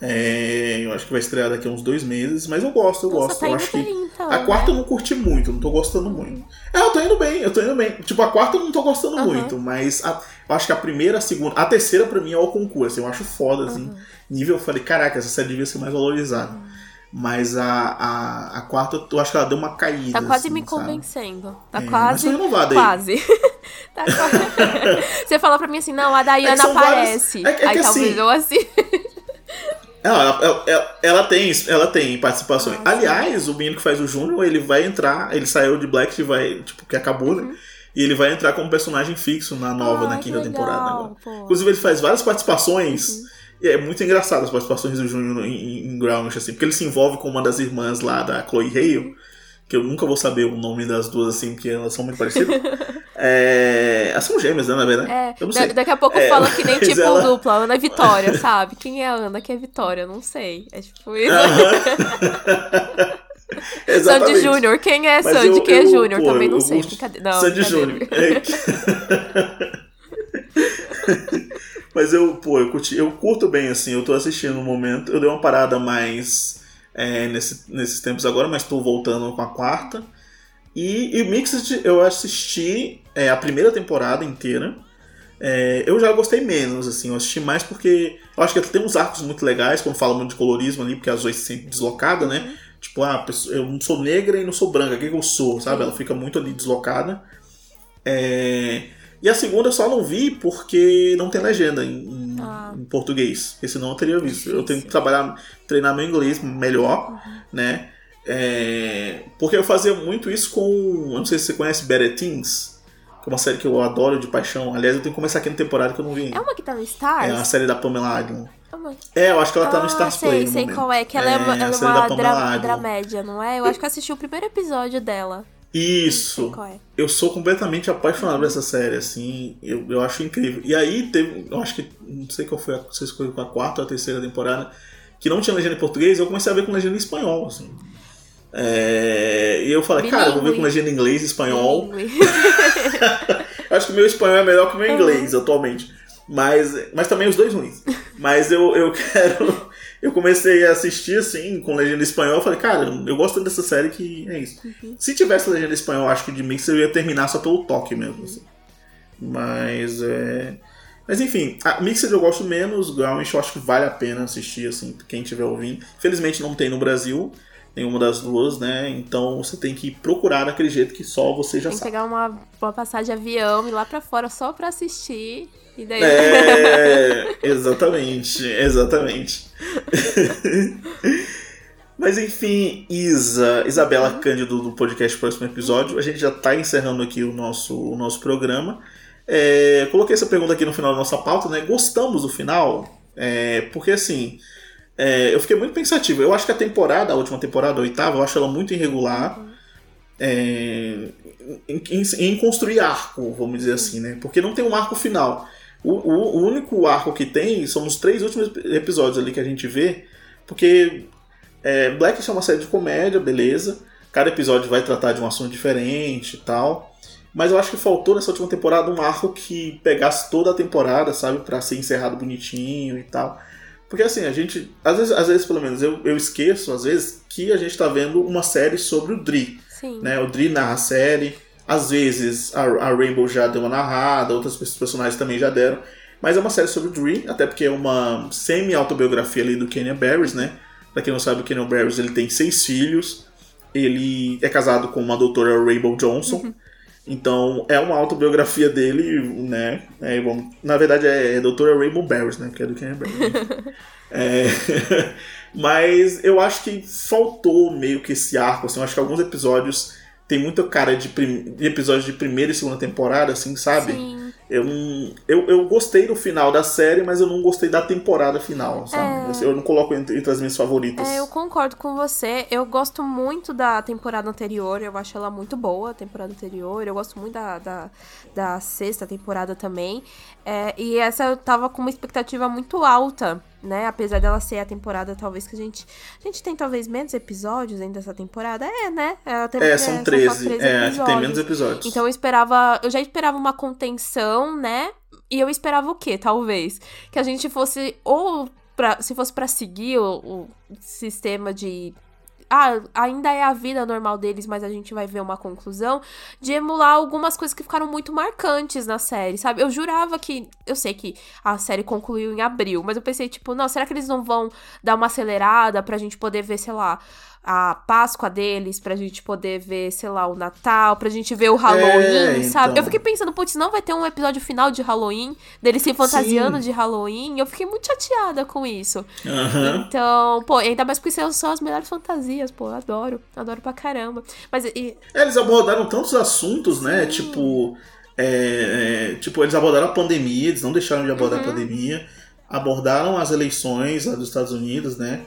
É, eu acho que vai estrear daqui a uns dois meses, mas eu gosto, eu Nossa, gosto. Tá eu acho que então, a quarta né? eu não curti muito, não tô gostando muito. É, eu tô indo bem, eu tô indo bem. Tipo, a quarta eu não tô gostando uhum. muito, mas a, eu acho que a primeira, a segunda, a terceira pra mim é o concurso, eu acho foda, assim. Uhum. Nível, eu falei, caraca, essa série devia ser mais valorizada. Uhum. Mas a, a, a quarta, eu acho que ela deu uma caída. Tá quase assim, me convencendo. Tá é, quase. Mas renovada quase. [LAUGHS] tá quase. [LAUGHS] Você falou pra mim assim, não, a Dayana é aparece. Vários... É, é aí talvez assim... eu assim. Ela, ela, ela, ela, tem, ela tem participações. Ah, Aliás, o menino que faz o Júnior, ele vai entrar. Ele saiu de Black, vai, tipo, que acabou, né? uhum. né? E ele vai entrar como personagem fixo na nova, ah, na quinta temporada agora. Pô. Inclusive, ele faz várias participações. Uhum. E é muito engraçado as participações do Júnior em, em Ground, assim, porque ele se envolve com uma das irmãs lá da Chloe Hale que eu nunca vou saber o nome das duas, assim, porque elas são muito parecidas. [LAUGHS] é... Elas são gêmeas, né, na verdade? É, eu não sei. daqui a pouco é, fala que nem [LAUGHS] tipo ela... dupla, Ana é [LAUGHS] Vitória, sabe? Quem é a Ana que é Vitória? Eu não sei. É tipo isso. Sandy Júnior, quem é Mas Sandy? Eu, quem é Júnior? Também não sei. Não, Sandy Júnior. É Mas eu, pô, eu, curti, eu curto bem, assim, eu tô assistindo no momento. Eu dei uma parada mais é, nesse, nesses tempos agora, mas estou voltando com a quarta. E, e Mixed eu assisti é, a primeira temporada inteira. É, eu já gostei menos, assim, eu assisti mais porque eu acho que tem uns arcos muito legais, quando fala muito de colorismo ali, porque a Zoe se sente deslocada, né? Uhum. Tipo, ah, eu não sou negra e não sou branca, o que, que eu sou, sabe? Ela fica muito ali deslocada. É, e a segunda eu só não vi porque não tem legenda em, ah. em português. Porque senão eu teria visto. Eu tenho que trabalhar, treinar meu inglês melhor, uhum. né? É, porque eu fazia muito isso com. Eu não sei se você conhece Better Things, que é uma série que eu adoro de paixão. Aliás, eu tenho que começar aqui na temporada que eu não vi. É uma que tá no Stars? É a série da Pamela Adlon. É, eu acho que ela tá no ah, Stars sei, Play. Sei, sei qual é, que ela é, é uma, ela é uma dra dramédia, não é? Eu acho que eu assisti o primeiro episódio dela. Isso. É? Eu sou completamente apaixonado por essa série, assim, eu, eu acho incrível. E aí teve, eu acho que, não sei qual foi a, se foi a quarta ou a terceira temporada, que não tinha legenda em português, eu comecei a ver com legenda em espanhol, assim. É, e eu falei, cara, eu vou ver com legenda em inglês e espanhol. [LAUGHS] Acho que o meu espanhol é melhor que o meu inglês atualmente. Mas, mas também os dois ruins. Mas eu, eu [LAUGHS] quero. Eu comecei a assistir assim, com legenda espanhol. Eu falei, cara, eu gosto tanto dessa série que é isso. Se tivesse legenda espanhol, acho que de mix eu ia terminar só pelo toque mesmo. assim. Mas é. Mas enfim, a Mixed eu gosto menos, Ground eu acho que vale a pena assistir, assim, quem estiver ouvindo. Infelizmente não tem no Brasil, nenhuma das duas, né? Então você tem que procurar daquele jeito que só você já Tem que sabe. pegar uma, uma passagem de avião e lá pra fora só pra assistir. E daí. É, [LAUGHS] exatamente, exatamente. [LAUGHS] Mas enfim, Isa, Isabela Cândido do podcast Próximo Episódio, a gente já está encerrando aqui o nosso, o nosso programa. É, coloquei essa pergunta aqui no final da nossa pauta, né? Gostamos do final? É, porque assim, é, eu fiquei muito pensativo. Eu acho que a temporada, a última temporada, a oitava, eu acho ela muito irregular. é, em, em- em construir arco, vamos dizer assim, né? Porque não tem um arco final. O, o- o único arco que tem são os três últimos episódios ali que a gente vê, porque é, Black é uma série de comédia, beleza. Cada episódio vai tratar de um assunto diferente e tal. Mas eu acho que faltou nessa última temporada um arco que pegasse toda a temporada, sabe? Pra ser encerrado bonitinho e tal. Porque assim, a gente. Às vezes, às vezes pelo menos, eu, eu esqueço, às vezes, que a gente tá vendo uma série sobre o Dri Sim. né? O Dri narra a série. Às vezes a, a Rainbow já deu uma narrada, outras pe- personagens também já deram. Mas é uma série sobre o Dri, até porque é uma semi-autobiografia ali do Kenya Barris, né? Pra quem não sabe, o Kenya Barris ele tem seis filhos. Ele é casado com uma doutora Rainbow Johnson. Então é uma autobiografia dele, né? É, bom, na verdade é, é doutora Rainbow Barris, né? Que é do Barris. né? [LAUGHS] É, [LAUGHS] mas eu acho que faltou meio que esse arco, assim, eu acho que alguns episódios tem muita cara de, prim- de episódios de primeira e segunda temporada, assim, sabe? Sim. Eu, eu, eu gostei do final da série, mas eu não gostei da temporada final, sabe? Assim, Eu não coloco entre, entre as minhas favoritas. É, eu concordo com você. Eu gosto muito da temporada anterior. Eu acho ela muito boa, a temporada anterior. Eu gosto muito da, da, da sexta temporada também. É, e essa eu tava com uma expectativa muito alta, né? Apesar dela ser a temporada, talvez, que a gente. A gente tem talvez menos episódios dentro dessa temporada. É, né? É, a tem- É, são só 13. 13 É, aqui tem menos episódios. episódios. Então eu esperava. Eu já esperava uma contenção, né? E eu esperava o quê, talvez? Que a gente fosse. Ou pra, se fosse pra seguir o, o sistema de. Ah, ainda é a vida normal deles, mas a gente vai ver uma conclusão. De emular algumas coisas que ficaram muito marcantes na série, sabe? Eu jurava que. Eu sei que a série concluiu em abril, mas eu pensei, tipo, não, será que eles não vão dar uma acelerada pra gente poder ver, sei lá, a Páscoa deles, pra gente poder ver, sei lá, o Natal, pra gente ver o Halloween, É, sabe? então. Eu fiquei pensando, putz, não vai ter um episódio final de Halloween, deles se fantasiando Sim. de Halloween. Eu fiquei muito chateada com isso. Aham. Então, pô, ainda mais porque são, as melhores fantasias, pô, adoro. Adoro pra caramba. Mas e, É, eles abordaram tantos assuntos, né? Tipo, é, é, tipo, eles abordaram a pandemia, eles não deixaram de abordar Uhum. a pandemia, abordaram as eleições lá dos Estados Unidos, né?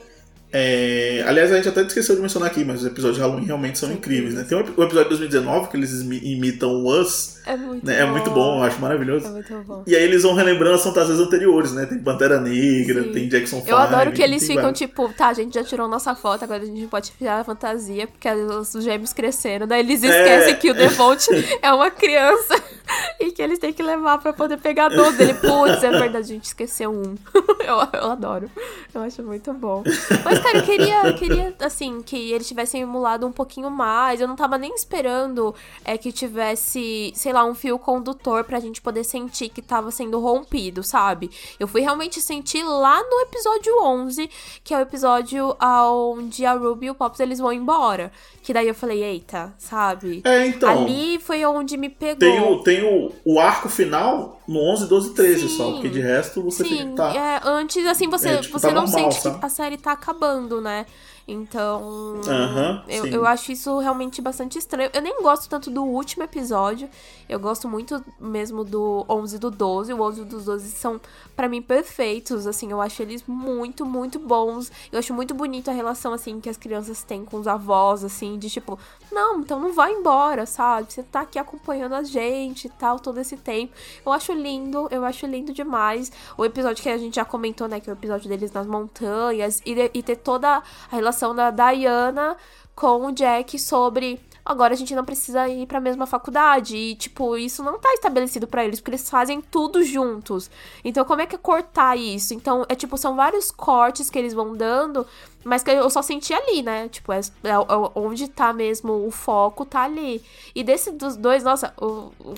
É, aliás, a gente até esqueceu de mencionar aqui, mas os episódios de Halloween realmente são incríveis, né? Tem o ep- o episódio de 2019 que eles imi- imitam o Us, é muito né? É muito bom, eu acho maravilhoso. É muito bom. E aí eles vão relembrando as fantasias anteriores, né? Tem Pantera Negra, Sim. tem Jackson 5. Eu adoro que eles ficam vários. tipo, tá, a gente já tirou nossa foto, agora a gente pode tirar a fantasia, porque os gêmeos cresceram. Daí eles É. esquecem que o [LAUGHS] Devont é uma criança [LAUGHS] e que eles têm que levar pra poder pegar 12. Ele, putz, é verdade, a gente esqueceu um. [LAUGHS] eu, eu adoro. Eu acho muito bom. Mas, cara, eu queria, queria, assim, que eles tivessem emulado um pouquinho mais. Eu não tava nem esperando é, que tivesse, sei lá, um fio condutor pra gente poder sentir que tava sendo rompido, sabe? Eu fui realmente sentir lá no episódio 11, que é o episódio onde a Ruby e o Pops eles vão embora. Que daí eu falei, eita, sabe? É, então. Ali foi onde me pegou. Tem, o, tem o, o arco final no 11, 12 e 13 só, Sim. porque de resto você tem Sim, que tá. é, antes, assim, você, É, tipo, você tá não normal, sente sabe? que a série tá acabando, né? Então, Aham, eu, sim. eu acho isso realmente bastante estranho. Eu nem gosto tanto do último episódio. Eu gosto muito mesmo do 11 e do 12. O 11 e do 12 são, pra mim, perfeitos. Assim, eu acho eles muito, muito bons. Eu acho muito bonito a relação, assim, que as crianças têm com os avós, assim, de tipo, não, então não vai embora, sabe? Você tá aqui acompanhando a gente e tal, todo esse tempo. Eu acho lindo, eu acho lindo demais. O episódio que a gente já comentou, né, que é o episódio deles nas montanhas, e, de- e ter toda a relação da Diana com o Jack sobre agora a gente não precisa ir pra mesma faculdade e tipo, isso não tá estabelecido pra eles, porque eles fazem tudo juntos. Então, como é que é cortar isso? Então, é tipo, são vários cortes que eles vão dando, mas que eu só senti ali, né? Tipo, é, é onde tá mesmo o foco tá ali. E desse dos dois, nossa, o, o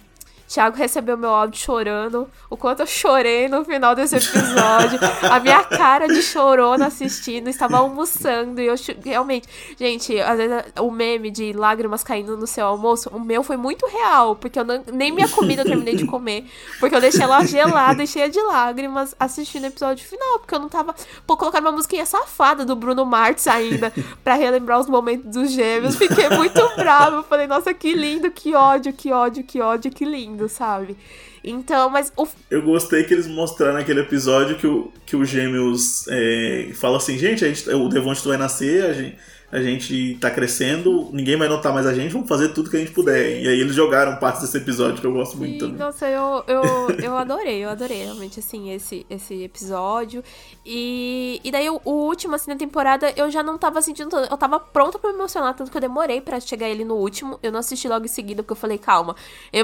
Thiago recebeu meu áudio chorando. O quanto eu chorei no final desse episódio. A minha cara de chorona assistindo. Estava almoçando. E eu realmente. Gente, às vezes o meme de lágrimas caindo no seu almoço. O meu foi muito real. Porque eu não- nem minha comida eu terminei de comer. Porque eu deixei ela gelada e cheia de lágrimas assistindo o episódio final. Porque eu não tava. Pô, colocaram uma musiquinha safada do Bruno Martins ainda. pra relembrar os momentos dos gêmeos. Fiquei muito brava. Falei, nossa, que lindo, que ódio, que ódio, que ódio, que lindo, sabe? Então, mas o Eu gostei que eles mostraram naquele episódio que o, que o Gêmeos é, fala assim, gente, a gente, o Devonte vai nascer, a gente, a gente tá crescendo, ninguém vai notar mais a gente, vamos fazer tudo que a gente puder. E aí eles jogaram partes desse episódio que eu gosto muito Sim, também. nossa, eu, eu, eu adorei, eu adorei realmente, assim, esse, esse episódio. E, e daí o, o último, assim, da temporada, eu já não tava sentindo tanto. Eu tava pronta pra me emocionar, tanto que eu demorei pra chegar ele no último. Eu não assisti logo em seguida, porque eu falei, calma,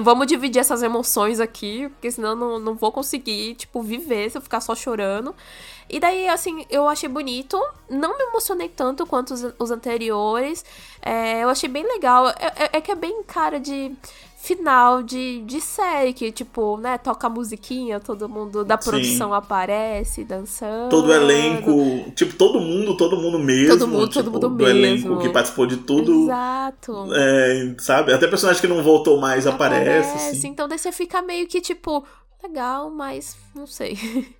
vamos dividir essas emoções aqui, porque senão eu não, não vou conseguir, tipo, viver se eu ficar só chorando. E daí, assim, eu achei bonito. Não me emocionei tanto quanto os, os anteriores. É, eu achei bem legal. É, é- é que é bem cara de final de, de série, que, tipo, né, toca a musiquinha, todo mundo da Sim. produção aparece dançando. Todo elenco, tipo, todo mundo, todo mundo mesmo. Todo mundo, todo tipo, mundo do mesmo. elenco que participou de tudo. Exato. é, sabe? Até personagem que não voltou mais aparece. assim. Então daí você fica meio que, tipo, legal, mas não sei. [LAUGHS]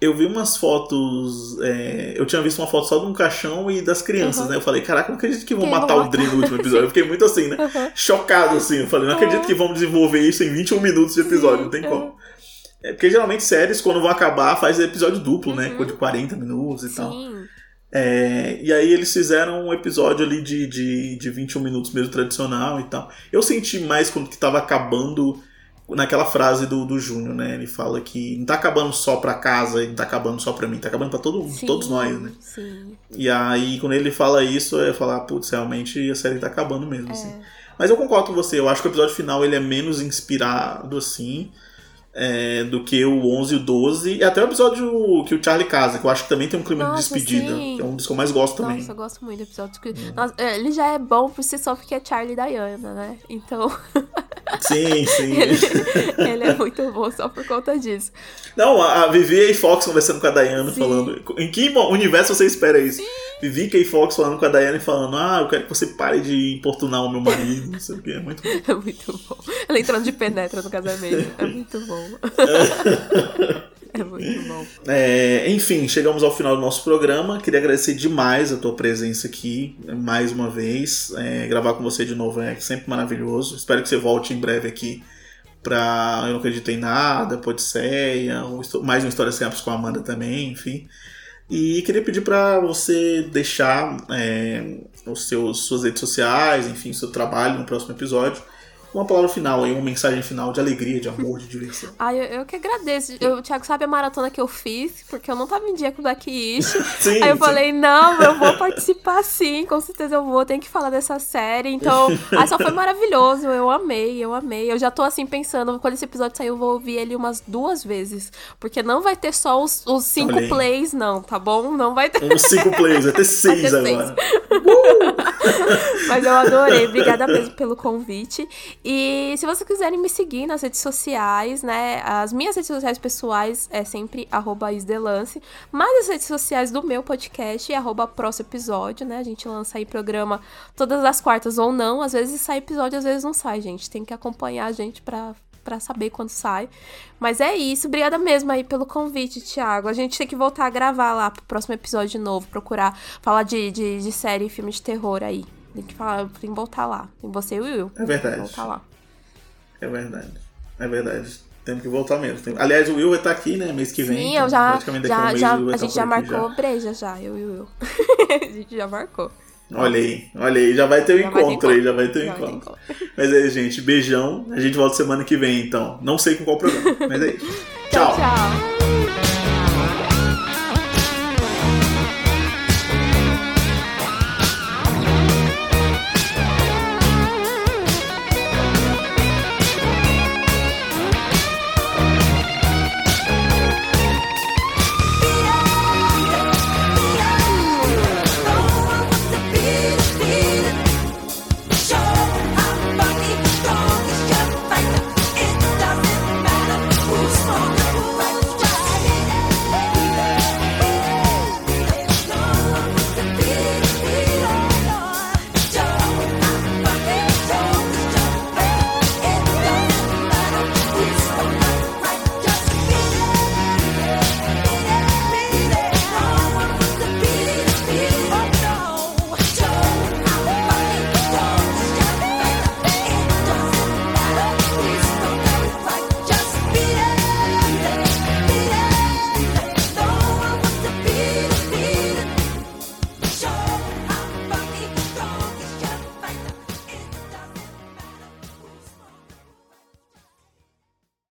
Eu vi umas fotos. é, eu tinha visto uma foto só de um caixão e das crianças, Uhum. né? Eu falei, caraca, não acredito que vão Que matar o Dre no último episódio. Eu fiquei muito assim, né? Uhum. Chocado, assim. Eu falei, não acredito que vão desenvolver isso em 21 minutos de episódio, não tem como. É porque geralmente séries, quando vão acabar, faz episódio duplo, né? De 40 minutos e tal. Sim. É, e aí eles fizeram um episódio ali de, de, de 21 minutos mesmo tradicional e tal. Eu senti mais quando que tava acabando naquela frase do, do Júnior, né? Ele fala que não tá acabando só pra casa, não tá acabando só pra mim, tá acabando pra todo, Sim, todos nós, né? Sim. E aí quando ele fala isso, é falar, putz, realmente a série tá acabando mesmo, É. assim. Mas eu concordo com você, eu acho que o episódio final ele é menos inspirado, assim, é, do que o 11 e o 12. E até o episódio que o Charlie casa, que eu acho que também tem um clima Nossa, de despedida. sim. Que é um dos que eu mais gosto também. Nossa, eu gosto muito do episódio. que- Hum. Nossa, é, ele já é bom por si só porque é Charlie e Diana, né? Então, [LAUGHS] Sim, sim. ele, ele é muito bom só por conta disso. Não, a a Vivi e Fox conversando com a Diana, Sim. falando. Em que universo você espera isso? Vivi e Fox falando com a Diana e falando: Ah, eu quero que você pare de importunar o meu marido, não sei o que. É muito bom. [LAUGHS] É muito bom. Ela entrando de penetra no casamento. É muito bom. [LAUGHS] É muito bom. É, enfim, chegamos ao final do nosso programa. Queria agradecer demais a tua presença aqui, mais uma vez. É, gravar com você de novo é sempre maravilhoso. Espero que você volte em breve aqui pra Eu Não Acredito em Nada, histó- mais uma História Simples com a Amanda também, enfim. E queria pedir pra você deixar é, os seus, suas redes sociais, enfim, seu trabalho no próximo episódio. Uma palavra final aí, uma mensagem final de alegria, de amor, de diversão. [LAUGHS] Ai, eu, eu que agradeço. Eu, o Thiago sabe a maratona que eu fiz, porque eu não tava em dia com o Daqui Ish. [LAUGHS] Sim, Aí eu sim. falei, não, eu vou participar sim, com certeza eu vou, tenho que falar dessa série. Então, ai, [LAUGHS] só foi maravilhoso, eu amei, eu amei. Eu já tô assim pensando, quando esse episódio sair, eu vou ouvir ele umas duas vezes. Porque não vai ter só os, os cinco aí. plays, não, tá bom? Não vai ter. Uns cinco plays, vai ter seis Vai ter agora. Mas eu adorei, obrigada mesmo pelo convite. E se vocês quiserem me seguir nas redes sociais, né? As minhas redes sociais pessoais é sempre isdelance, mas as redes sociais do meu podcast é próximo episódio, né? A gente lança aí programa todas as quartas ou não. Às vezes sai episódio, às vezes não sai, gente. Tem que acompanhar a gente pra pra saber quando sai. Mas é isso. Obrigada mesmo aí pelo convite, Thiago. A gente tem que voltar a gravar lá pro próximo episódio de novo, procurar falar de, de, de série e filme de terror aí. Tem que falar, tem que voltar lá. Tem você e o Will. É verdade. Tem que voltar lá. É verdade. É verdade. Temos que voltar mesmo. Tem- Aliás, o Will vai estar aqui, né? Mês que vem. Sim, então, eu já. praticamente daqui a um já, mês já a estar gente já marcou breja já, eu e o Will. [LAUGHS] a gente já marcou. Olha aí, olha aí, já vai ter um Já ter encontro aí, encontro. já vai ter um Já encontro. [LAUGHS] Mas é isso, gente. Beijão. A gente volta semana que vem, então. Não sei com qual programa, mas é isso. Tchau. tchau.